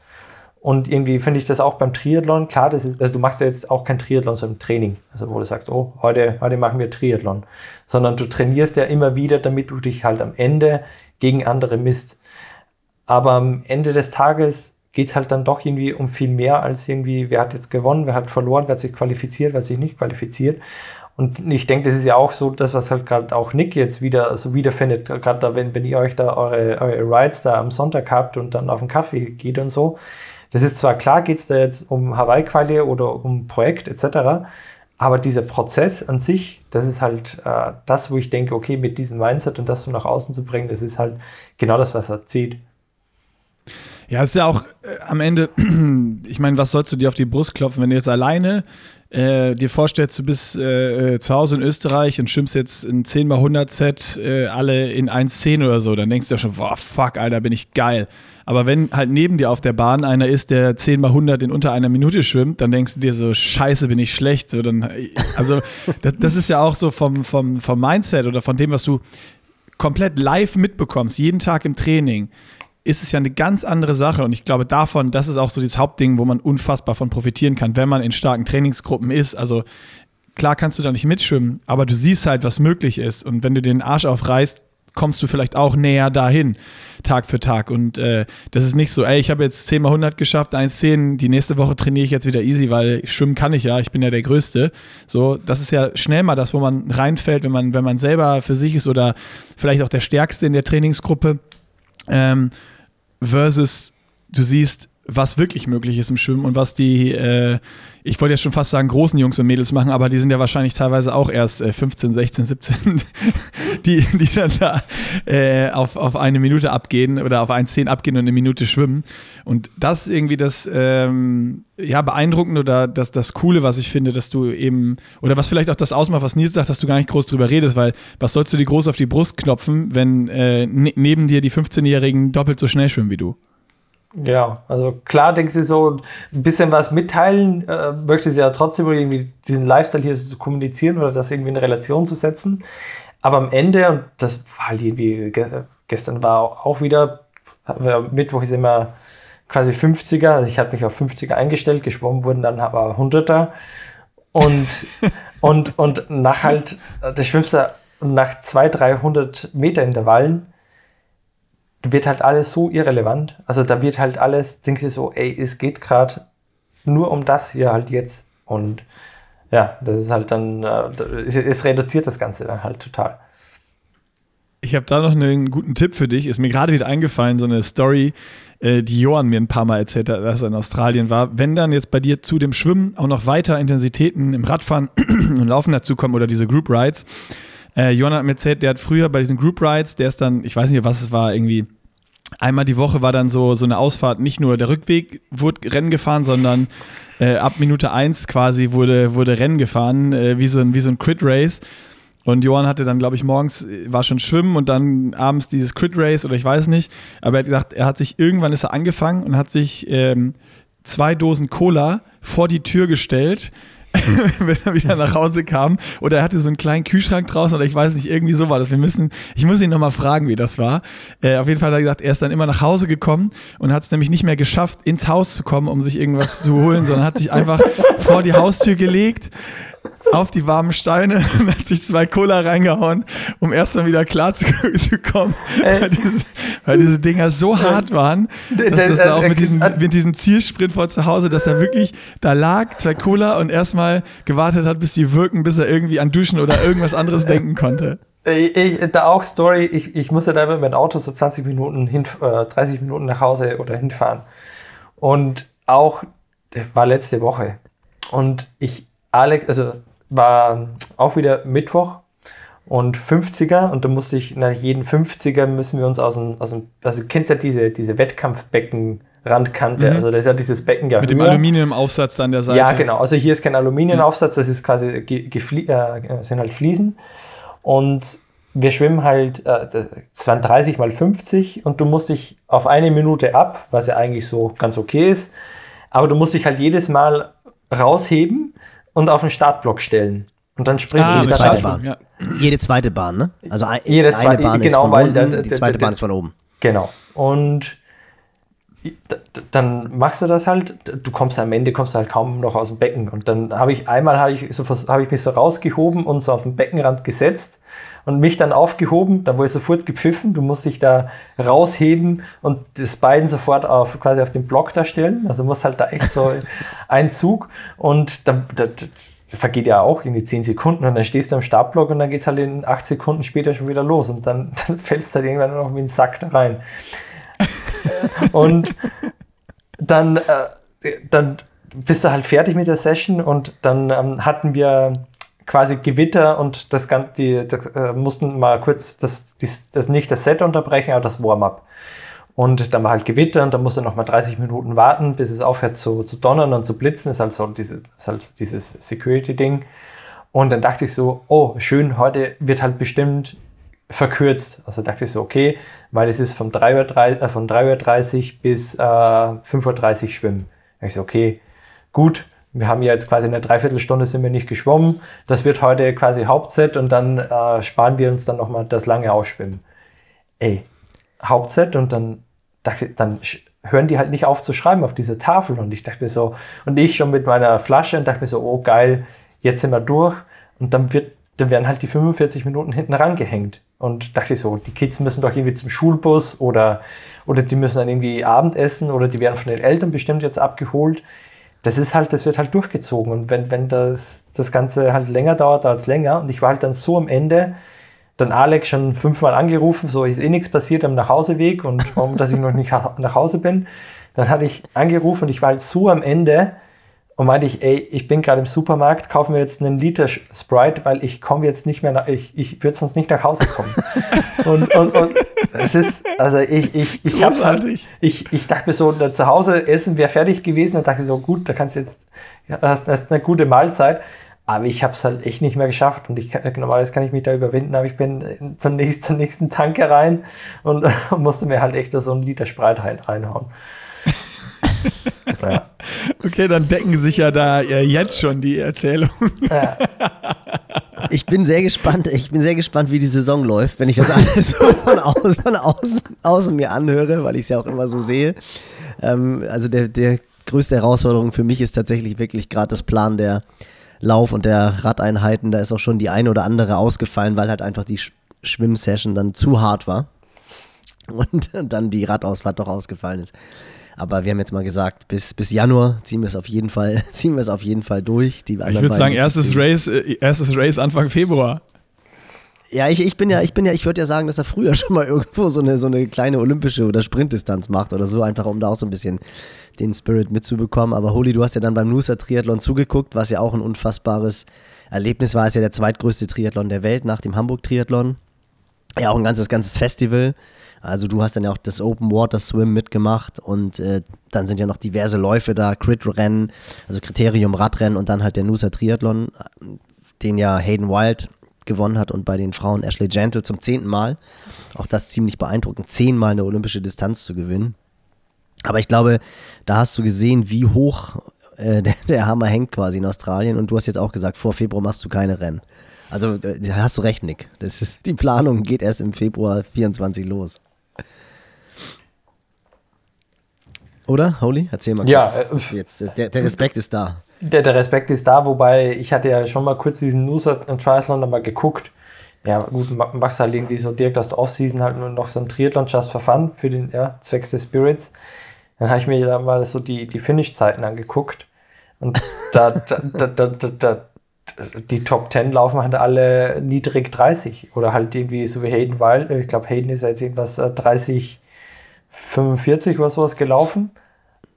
Und irgendwie finde ich das auch beim Triathlon, klar, das ist, also du machst ja jetzt auch kein Triathlon, sondern Training. Also wo du sagst, oh, heute, heute machen wir Triathlon. Sondern du trainierst ja immer wieder, damit du dich halt am Ende gegen andere misst. Aber am Ende des Tages geht es halt dann doch irgendwie um viel mehr als irgendwie, wer hat jetzt gewonnen, wer hat verloren, wer hat sich qualifiziert, wer hat sich nicht qualifiziert. Und ich denke, das ist ja auch so das, was halt gerade auch Nick jetzt wieder so wiederfindet, gerade da, wenn, wenn ihr euch da eure, eure Rides da am Sonntag habt und dann auf den Kaffee geht und so. Das ist zwar klar, geht es da jetzt um Hawaii-Quali oder um Projekt etc., aber dieser Prozess an sich, das ist halt äh, das, wo ich denke, okay, mit diesem Mindset und das so nach außen zu bringen, das ist halt genau das, was er zieht. Ja, ist ja auch äh, am Ende, *clears throat* ich meine, was sollst du dir auf die Brust klopfen, wenn du jetzt alleine äh, dir vorstellst, du bist äh, äh zu Hause in Österreich und schwimmst jetzt in 10x100 Set äh, alle in 1,10 oder so, dann denkst du ja schon, boah, fuck, Alter, bin ich geil. Aber wenn halt neben dir auf der Bahn einer ist, der 10x100 in unter einer Minute schwimmt, dann denkst du dir so, scheiße, bin ich schlecht. So, dann, also *laughs* das, das ist ja auch so vom, vom, vom Mindset oder von dem, was du komplett live mitbekommst, jeden Tag im Training ist es ja eine ganz andere Sache. Und ich glaube, davon, das ist auch so das Hauptding, wo man unfassbar von profitieren kann, wenn man in starken Trainingsgruppen ist. Also klar kannst du da nicht mitschwimmen, aber du siehst halt, was möglich ist. Und wenn du den Arsch aufreißt, kommst du vielleicht auch näher dahin, Tag für Tag. Und äh, das ist nicht so, ey, ich habe jetzt 10 mal 100 geschafft, 1,10, die nächste Woche trainiere ich jetzt wieder easy, weil schwimmen kann ich ja, ich bin ja der Größte. So, das ist ja schnell mal das, wo man reinfällt, wenn man, wenn man selber für sich ist oder vielleicht auch der Stärkste in der Trainingsgruppe. Ähm, versus du siehst, was wirklich möglich ist im Schwimmen und was die, äh, ich wollte jetzt schon fast sagen, großen Jungs und Mädels machen, aber die sind ja wahrscheinlich teilweise auch erst äh, 15, 16, 17, die, die dann da äh, auf, auf eine Minute abgehen oder auf 1,10 abgehen und eine Minute schwimmen. Und das irgendwie das ähm, ja, beeindruckend oder das, das Coole, was ich finde, dass du eben, oder was vielleicht auch das ausmacht, was Nils sagt, dass du gar nicht groß drüber redest, weil was sollst du dir groß auf die Brust klopfen, wenn äh, ne neben dir die 15-Jährigen doppelt so schnell schwimmen wie du? Ja, also klar denkst du so ein bisschen was mitteilen, äh, möchtest ja trotzdem irgendwie diesen Lifestyle hier zu kommunizieren oder das irgendwie in Relation zu setzen. Aber am Ende, und das war halt irgendwie, gestern war auch wieder, Mittwoch ist immer quasi 50er, also ich habe mich auf 50er eingestellt, geschwommen wurden dann aber 100er. Und, und, und nach halt, da schwimmst du nach 200, 300 Meter Intervallen, wird halt alles so irrelevant. Also da wird halt alles, denkst du so, ey, es geht gerade nur um das hier halt jetzt. Und ja, das ist halt dann, äh, es, reduziert das Ganze dann halt total. Ich habe da noch einen guten Tipp für dich. Ist mir gerade wieder eingefallen, so eine Story, äh, die Johann mir ein paar Mal erzählt hat, als er in Australien war. Wenn dann jetzt bei dir zu dem Schwimmen auch noch weiter Intensitäten im Radfahren *clears throat* und Laufen dazukommen oder diese Group Rides, äh, Johann hat mir erzählt, der hat früher bei diesen Group Rides, der ist dann, ich weiß nicht, was es war, irgendwie einmal die Woche war dann so, so eine Ausfahrt, nicht nur der Rückweg wurde Rennen gefahren, sondern äh, ab Minute 1 quasi wurde, wurde Rennen gefahren, äh, wie, so ein, wie so ein Crit-Race. Und Johann hatte dann, glaube ich, morgens äh, war schon schwimmen und dann abends dieses Crit Race oder ich weiß nicht. Aber er hat gesagt, er hat sich irgendwann ist er angefangen und hat sich ähm, zwei Dosen Cola vor die Tür gestellt *laughs* wenn er wieder nach Hause kam. Oder er hatte so einen kleinen Kühlschrank draußen oder ich weiß nicht, irgendwie so war das. Wir müssen, ich muss ihn nochmal fragen, wie das war. Äh, auf jeden Fall hat er gesagt, er ist dann immer nach Hause gekommen und hat es nämlich nicht mehr geschafft, ins Haus zu kommen, um sich irgendwas zu holen, sondern hat sich einfach *laughs* vor die Haustür gelegt auf die warmen Steine *laughs* und hat sich zwei Cola reingehauen, um erstmal wieder klar zu, *laughs* zu kommen, weil diese, weil diese, Dinger so hart waren, dass das da auch mit diesem, mit diesem Zielsprint vor zu Hause, dass er wirklich da lag, zwei Cola und erstmal gewartet hat, bis die wirken, bis er irgendwie an Duschen oder irgendwas anderes denken konnte. Ich, da auch Story, ich, ich musste da mit meinem Auto so 20 Minuten hin, äh, 30 Minuten nach Hause oder hinfahren. Und auch, war letzte Woche. Und ich, Alex, also war auch wieder Mittwoch und 50er und da musste ich nach jedem 50er müssen wir uns aus dem, aus dem also du kennst ja diese, diese Wettkampfbecken Randkante, mhm. also da ist ja dieses Becken ja Mit höher. dem Aluminiumaufsatz an der Seite. Ja, genau. Also hier ist kein Aluminiumaufsatz, das ist quasi äh, sind halt Fliesen und wir schwimmen halt, äh, das waren 30 mal 50 und du musst dich auf eine Minute ab, was ja eigentlich so ganz okay ist, aber du musst dich halt jedes Mal rausheben und auf den Startblock stellen. Und dann springst ah, du jede zweite Bahn. Ja. Jede zweite Bahn, ne? Also ein, jede zweite, eine Bahn genau, ist von unten, der, die zweite der, Bahn ist von oben. Genau. Und dann machst du das halt, du kommst am Ende, kommst halt kaum noch aus dem Becken. Und dann habe ich einmal habe ich, so, hab ich mich so rausgehoben und so auf den Beckenrand gesetzt und mich dann aufgehoben, dann wurde ich sofort gepfiffen, du musst dich da rausheben und das Bein sofort auf quasi auf den Block da stellen. Also musst halt da echt so *laughs* ein Zug und da, da, da vergeht ja auch in die 10 Sekunden und dann stehst du am Startblock und dann geht es halt in 8 Sekunden später schon wieder los und dann, *laughs* dann fällst du halt irgendwann noch wie ein Sack da rein. *laughs* und dann, äh, dann bist du halt fertig mit der Session und dann ähm, hatten wir quasi Gewitter und das Ganze, die, das, äh, mussten mal kurz das, das, das nicht das Set unterbrechen, aber das Warm-up. Und dann war halt Gewitter und dann musste noch mal 30 Minuten warten, bis es aufhört zu, zu donnern und zu blitzen. Ist halt so dieses, halt dieses Security-Ding. Und dann dachte ich so, oh, schön, heute wird halt bestimmt verkürzt. Also dachte ich so, okay, weil es ist von 3.30 Uhr, äh, von 3.30 Uhr bis äh, 5.30 Uhr schwimmen. Da ich so, okay, gut, wir haben ja jetzt quasi eine Dreiviertelstunde sind wir nicht geschwommen. Das wird heute quasi Hauptset und dann äh, sparen wir uns dann nochmal das lange Ausschwimmen. Ey, Hauptset und dann dann hören die halt nicht auf zu schreiben auf diese Tafel und ich dachte mir so, und ich schon mit meiner Flasche und dachte mir so, oh geil, jetzt sind wir durch und dann wird, dann werden halt die 45 Minuten hinten rangehängt. Und dachte ich so, die Kids müssen doch irgendwie zum Schulbus oder, oder die müssen dann irgendwie Abendessen oder die werden von den Eltern bestimmt jetzt abgeholt das ist halt, das wird halt durchgezogen. Und wenn, wenn das, das Ganze halt länger dauert, es länger. Und ich war halt dann so am Ende, dann Alex schon fünfmal angerufen, so ist eh nichts passiert am Nachhauseweg und warum, dass ich noch nicht nach Hause bin. Dann hatte ich angerufen und ich war halt so am Ende und meinte ich, ey, ich bin gerade im Supermarkt, kaufen wir jetzt einen Liter Sprite, weil ich komme jetzt nicht mehr, nach, ich, ich würde sonst nicht nach Hause kommen. *laughs* und, und, und es ist, also ich, ich, ich hab's halt, ich, ich dachte mir so, zu Hause essen wäre fertig gewesen, dann dachte ich so, gut, da kannst du jetzt, hast, hast eine gute Mahlzeit. Aber ich habe es halt echt nicht mehr geschafft und ich normalerweise kann ich mich da überwinden, aber ich bin *laughs* zum nächsten, zum nächsten Tanke rein und *laughs* musste mir halt echt so einen Liter Sprite reinhauen. Ja. Okay, dann decken sich ja da jetzt schon die Erzählungen. Ja. Ich bin sehr gespannt, ich bin sehr gespannt, wie die Saison läuft, wenn ich das alles so von außen, von außen, außen mir anhöre, weil ich es ja auch immer so sehe. Ähm, also der, der größte Herausforderung für mich ist tatsächlich wirklich gerade das Plan der Lauf- und der Radeinheiten. Da ist auch schon die eine oder andere ausgefallen, weil halt einfach die Schwimmsession dann zu hart war. Und dann die Radausfahrt doch ausgefallen ist. Aber wir haben jetzt mal gesagt, bis, bis Januar ziehen wir es auf jeden Fall, *laughs* ziehen wir es auf jeden Fall durch. Die ich würde sagen, erstes Race, äh, erstes Race Anfang Februar. Ja, ich, ich bin ja, ich bin ja, ich würde ja sagen, dass er früher *laughs* schon mal irgendwo so eine, so eine kleine olympische oder Sprintdistanz macht oder so, einfach um da auch so ein bisschen den Spirit mitzubekommen. Aber Holi, du hast ja dann beim Noosa Triathlon zugeguckt, was ja auch ein unfassbares Erlebnis war. Es ist ja der zweitgrößte Triathlon der Welt nach dem Hamburg Triathlon. Ja, auch ein ganzes, ganzes Festival. Also du hast dann ja auch das Open Water Swim mitgemacht und äh, dann sind ja noch diverse Läufe da, Crit-Rennen, also Kriterium Radrennen und dann halt der Noosa Triathlon, den ja Hayden Wild gewonnen hat und bei den Frauen Ashley Gentle zum zehnten Mal. Auch das ziemlich beeindruckend, zehnmal eine olympische Distanz zu gewinnen. Aber ich glaube, da hast du gesehen, wie hoch äh, *laughs* der, der, Hammer hängt quasi in Australien. Und du hast jetzt auch gesagt, vor Februar machst du keine Rennen. Also da hast du recht, Nick. Das ist, die Planung geht erst im Februar 24 los. Oder, Holy? Erzähl mal kurz. Ja, äh, jetzt, der, der, Respekt ist da. Der, der, Respekt ist da, wobei ich hatte ja schon mal kurz diesen Loser Triathlon mal geguckt. Ja, gut, machst halt irgendwie so direkt aus der Offseason halt nur noch so ein Triathlon just for fun für den ja, Zwecks des Spirits. Dann habe ich mir da mal so die, die Finish-Zeiten angeguckt. Und da, *laughs* da, da, da, die Top 10 laufen halt alle niedrig 30. Oder halt irgendwie so wie Hayden Wild. Ich glaube, Hayden ist jetzt irgendwas 30, äh, 45 oder sowas gelaufen.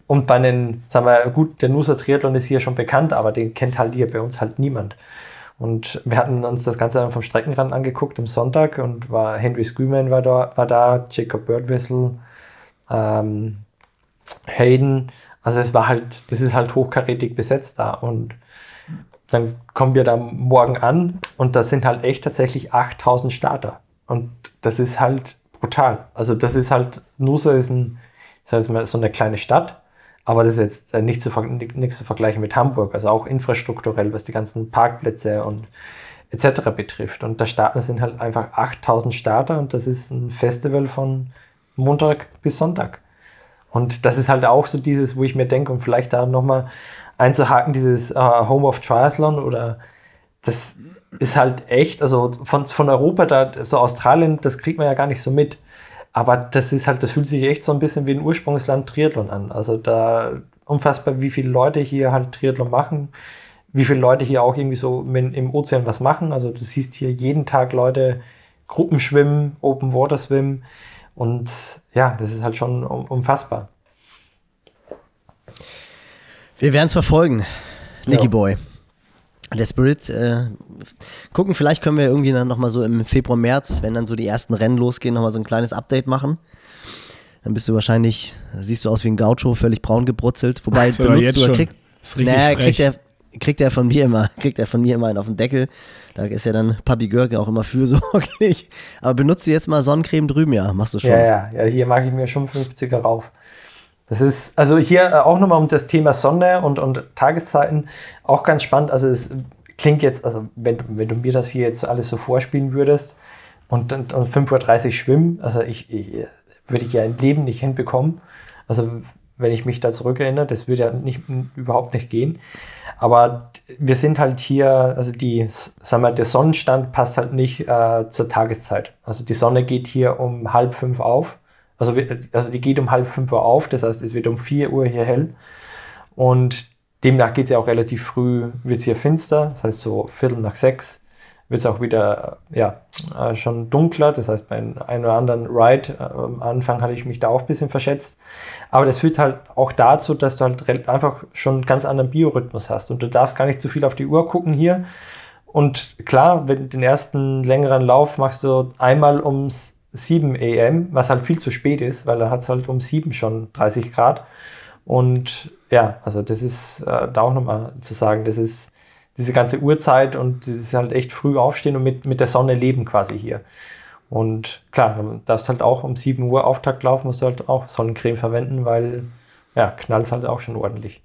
Und bei den, sagen wir, gut, der Nusa Triathlon ist hier schon bekannt, aber den kennt halt hier bei uns halt niemand. Und wir hatten uns das Ganze dann vom Streckenrand angeguckt am Sonntag und war Henry Schumann war da, war da Jacob Birdwhistle, ähm, Hayden. Also es war halt, das ist halt hochkarätig besetzt da. Und dann kommen wir da morgen an und da sind halt echt tatsächlich 8000 Starter. Und das ist halt brutal. Also das ist halt, Nusa ist ein, sag ich mal, so eine kleine Stadt aber das ist jetzt äh, nicht zu, nichts zu vergleichen mit Hamburg, also auch infrastrukturell, was die ganzen Parkplätze und etc. betrifft. Und da starten sind halt einfach 8000 Starter und das ist ein Festival von Montag bis Sonntag. Und das ist halt auch so dieses, wo ich mir denke, um vielleicht da nochmal einzuhaken, dieses äh, Home of Triathlon oder das ist halt echt, also von, von Europa, da, so Australien, das kriegt man ja gar nicht so mit. Aber das ist halt, das fühlt sich echt so ein bisschen wie ein Ursprungsland Triathlon an. Also da unfassbar, wie viele Leute hier halt Triathlon machen, wie viele Leute hier auch irgendwie so im Ozean was machen. Also du siehst hier jeden Tag Leute Gruppenschwimmen, Open Water Swim und ja, das ist halt schon unfassbar. Wir werden es verfolgen, Nicky ja. Boy der Spirit äh, gucken. Vielleicht können wir irgendwie dann nochmal so im Februar, März, wenn dann so die ersten Rennen losgehen, nochmal so ein kleines Update machen. Dann bist du wahrscheinlich, siehst du aus wie ein Gaucho, völlig braun gebrutzelt. Wobei *laughs* so, benutzt du, krieg, naja, kriegt er, kriegt er von mir immer, *laughs* kriegt er von mir immer einen auf den Deckel. Da ist ja dann Papi Görke auch immer fürsorglich. Aber benutzt du jetzt mal Sonnencreme drüben, ja, machst du schon. Ja, ja, ja, hier mache ich mir schon 50er rauf. Das ist also hier äh, auch nochmal um das Thema Sonne und, und Tageszeiten auch ganz spannend. Also es klingt jetzt, also wenn, wenn du mir das hier jetzt alles so vorspielen würdest und, und, und 5.30 Uhr schwimmen, also ich, ich würde ich ja ein Leben nicht hinbekommen. Also wenn ich mich da zurückerinnere, das würde ja nicht, überhaupt nicht gehen. Aber wir sind halt hier, also die, sagen wir, der Sonnenstand passt halt nicht äh, zur Tageszeit. Also die Sonne geht hier um halb fünf auf also, also die geht um halb fünf Uhr auf, das heißt, es wird um vier Uhr hier hell. Und demnach geht es ja auch relativ früh, wird es hier finster, das heißt so Viertel nach sechs wird es auch wieder ja, äh, schon dunkler. Das heißt, bei einem oder anderen Ride äh, am Anfang hatte ich mich da auch ein bisschen verschätzt. Aber das führt halt auch dazu, dass du halt einfach schon einen ganz anderen Biorhythmus hast und du darfst gar nicht zu viel auf die Uhr gucken hier. Und klar, wenn den ersten längeren Lauf machst du einmal ums 7 am, was halt viel zu spät ist, weil da hat es halt um 7 schon 30 Grad. Und ja, also das ist äh, da auch nochmal zu sagen, das ist diese ganze Uhrzeit und dieses halt echt früh aufstehen und mit, mit der Sonne leben quasi hier. Und klar, du darfst halt auch um 7 Uhr Auftakt laufen, musst du halt auch Sonnencreme verwenden, weil ja, knallt halt auch schon ordentlich.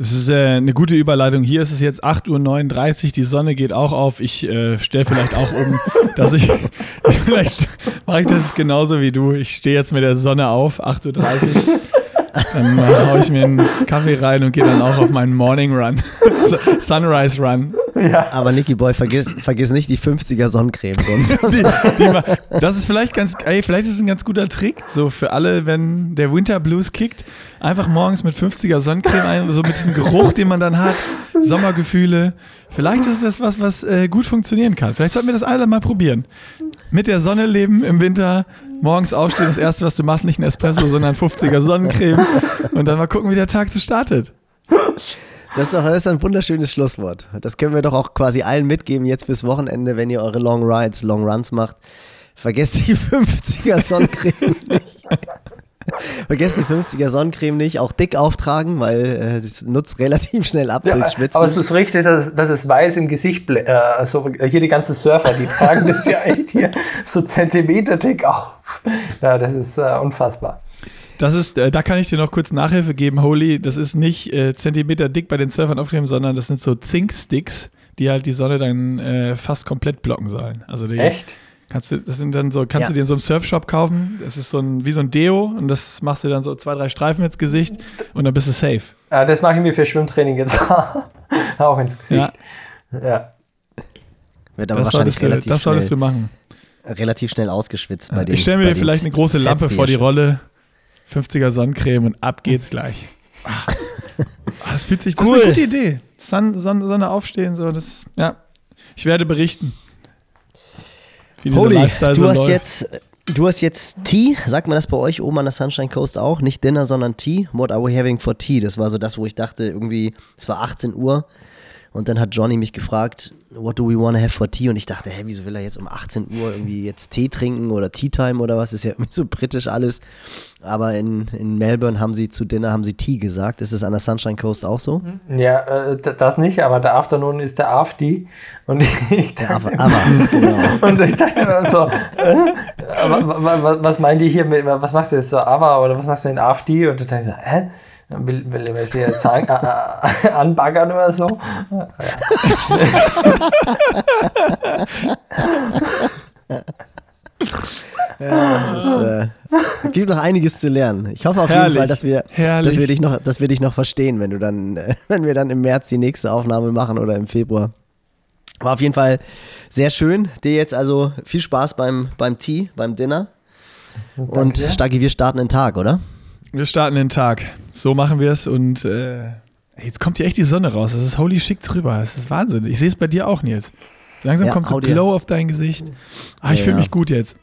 Es ist äh, eine gute Überleitung. Hier ist es jetzt 8.39 Uhr, die Sonne geht auch auf. Ich äh, stelle vielleicht auch um, *laughs* dass ich, *laughs* vielleicht mache ich das genauso wie du. Ich stehe jetzt mit der Sonne auf, 8.30 Uhr. Dann äh, haue ich mir einen Kaffee rein und gehe dann auch auf meinen Morning Run. *laughs* Sunrise Run. Ja. Aber Nicky Boy, vergiss, vergiss nicht die 50er Sonnencreme. Sonst. *laughs* Die, die, das ist vielleicht ganz, ey, vielleicht ist es ein ganz guter Trick, so für alle, wenn der Winter Blues kickt, einfach morgens mit 50er Sonnencreme ein, so mit diesem Geruch, den man dann hat, Sommergefühle. Vielleicht ist das was, was äh, gut funktionieren kann. Vielleicht sollten wir das alle mal probieren. Mit der Sonne leben im Winter, morgens aufstehen, das erste, was du machst, nicht ein Espresso, sondern 50er Sonnencreme und dann mal gucken, wie der Tag so startet. Das ist, doch, das ist ein wunderschönes Schlusswort. Das können wir doch auch quasi allen mitgeben jetzt bis Wochenende, wenn ihr eure Long Rides, Long Runs macht. Vergesst die *laughs* 50er Sonnencreme nicht. Vergesst die 50er Sonnencreme nicht, auch dick auftragen, weil äh, das nutzt relativ schnell ab ja, durchs Schwitzen. Aber es ist richtig, dass, dass es weiß im Gesicht, äh, also hier die ganzen Surfer, die tragen das ja *laughs* echt hier so Zentimeter dick auf. Ja, das ist äh, unfassbar. Das ist, äh, da kann ich dir noch kurz Nachhilfe geben, Holy. Das ist nicht äh, Zentimeter dick bei den Surfern aufgenommen, sondern das sind so Zinksticks, die halt die Sonne dann äh, fast komplett blocken sollen. Also die, Echt? Kannst du, das sind dann so, kannst ja. du dir in so einem Surfshop kaufen. Das ist so ein, wie so ein Deo und das machst du dann so zwei, drei Streifen ins Gesicht und dann bist du safe. Ja, das mache ich mir für Schwimmtraining jetzt *laughs* auch ins Gesicht. Ja. ja. Wird aber das wahrscheinlich solltest, relativ Das solltest schnell, du machen. Relativ schnell ausgeschwitzt ja. bei dem. Ich stelle mir vielleicht eine große Lampe vor die Rolle, 50er Sonnencreme und ab geht's *laughs* gleich. Ah. Das fühlt sich, das cool. ist eine gute Idee. Sonne, Sonne aufstehen, so, das, ja. Ich werde berichten. Holy, du hast jetzt Du hast jetzt Tea, sagt man das bei euch oben an der Sunshine Coast auch? Nicht Dinner, sondern Tea. What are we having for tea? Das war so das, wo ich dachte, irgendwie, es war 18 Uhr. Und dann hat Johnny mich gefragt, what do we want to have for tea? Und ich dachte, hä, wieso will er jetzt um 18 Uhr irgendwie jetzt Tee trinken oder Tea Time oder was? Ist ja irgendwie so britisch alles. Aber in, in Melbourne haben sie zu Dinner haben sie Tea gesagt. Ist das an der Sunshine Coast auch so? Ja, äh, das nicht, aber der Afternoon ist der Afdi. Und *laughs* ich dachte, aber, aber, genau. *laughs* und ich dachte immer so, äh, was, was meinen die hier mit, was machst du jetzt so, aber oder was machst du in Afdi? Und dann dachte ich so, hä? Will, will er sie jetzt an, äh, *laughs* anbaggern oder so? Ja, *laughs* es äh, gibt noch einiges zu lernen. Ich hoffe auf Herrlich. jeden Fall, dass wir, dass wir dich noch, dass wir dich noch verstehen, wenn du dann, äh, *laughs* wenn wir dann im März die nächste Aufnahme machen oder im Februar. War auf jeden Fall sehr schön. Dir jetzt also viel Spaß beim, beim Tee, beim Dinner. Danke. Und Stagi, wir starten den Tag, oder? Wir starten den Tag. So machen wir es und äh, jetzt kommt hier echt die Sonne raus. Das ist holy schick drüber. Das ist Wahnsinn. Ich sehe es bei dir auch, Nils. Langsam ja, kommt so Glow auf dein Gesicht. Ah, ich ja, fühle mich gut jetzt.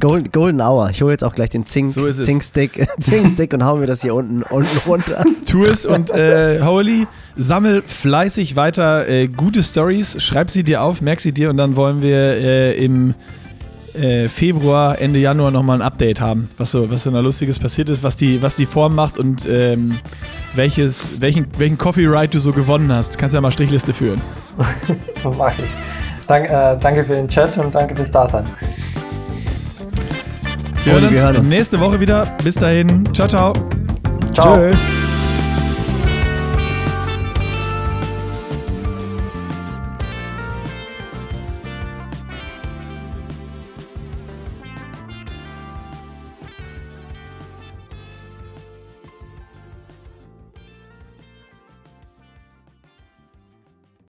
Golden, Golden Hour. Ich hole jetzt auch gleich den Zink, so Zinkstick, *laughs* Zinkstick und hau mir das hier unten, unten runter. *laughs* Tu es und äh, Holy, sammel fleißig weiter äh, gute Stories. Schreib sie dir auf, merk sie dir und dann wollen wir äh, im äh, Februar, Ende Januar nochmal ein Update haben, was so, was so da Lustiges passiert ist, was die, was die Form macht und ähm, welches, welchen, welchen Coffee Ride du so gewonnen hast. Kannst ja mal Strichliste führen. *laughs* Mach ich. Dank, äh, danke für den Chat und danke fürs Dasein. Wir, hören uns, wir hören uns nächste Woche wieder. Bis dahin. Ciao, ciao. Ciao. Tschö.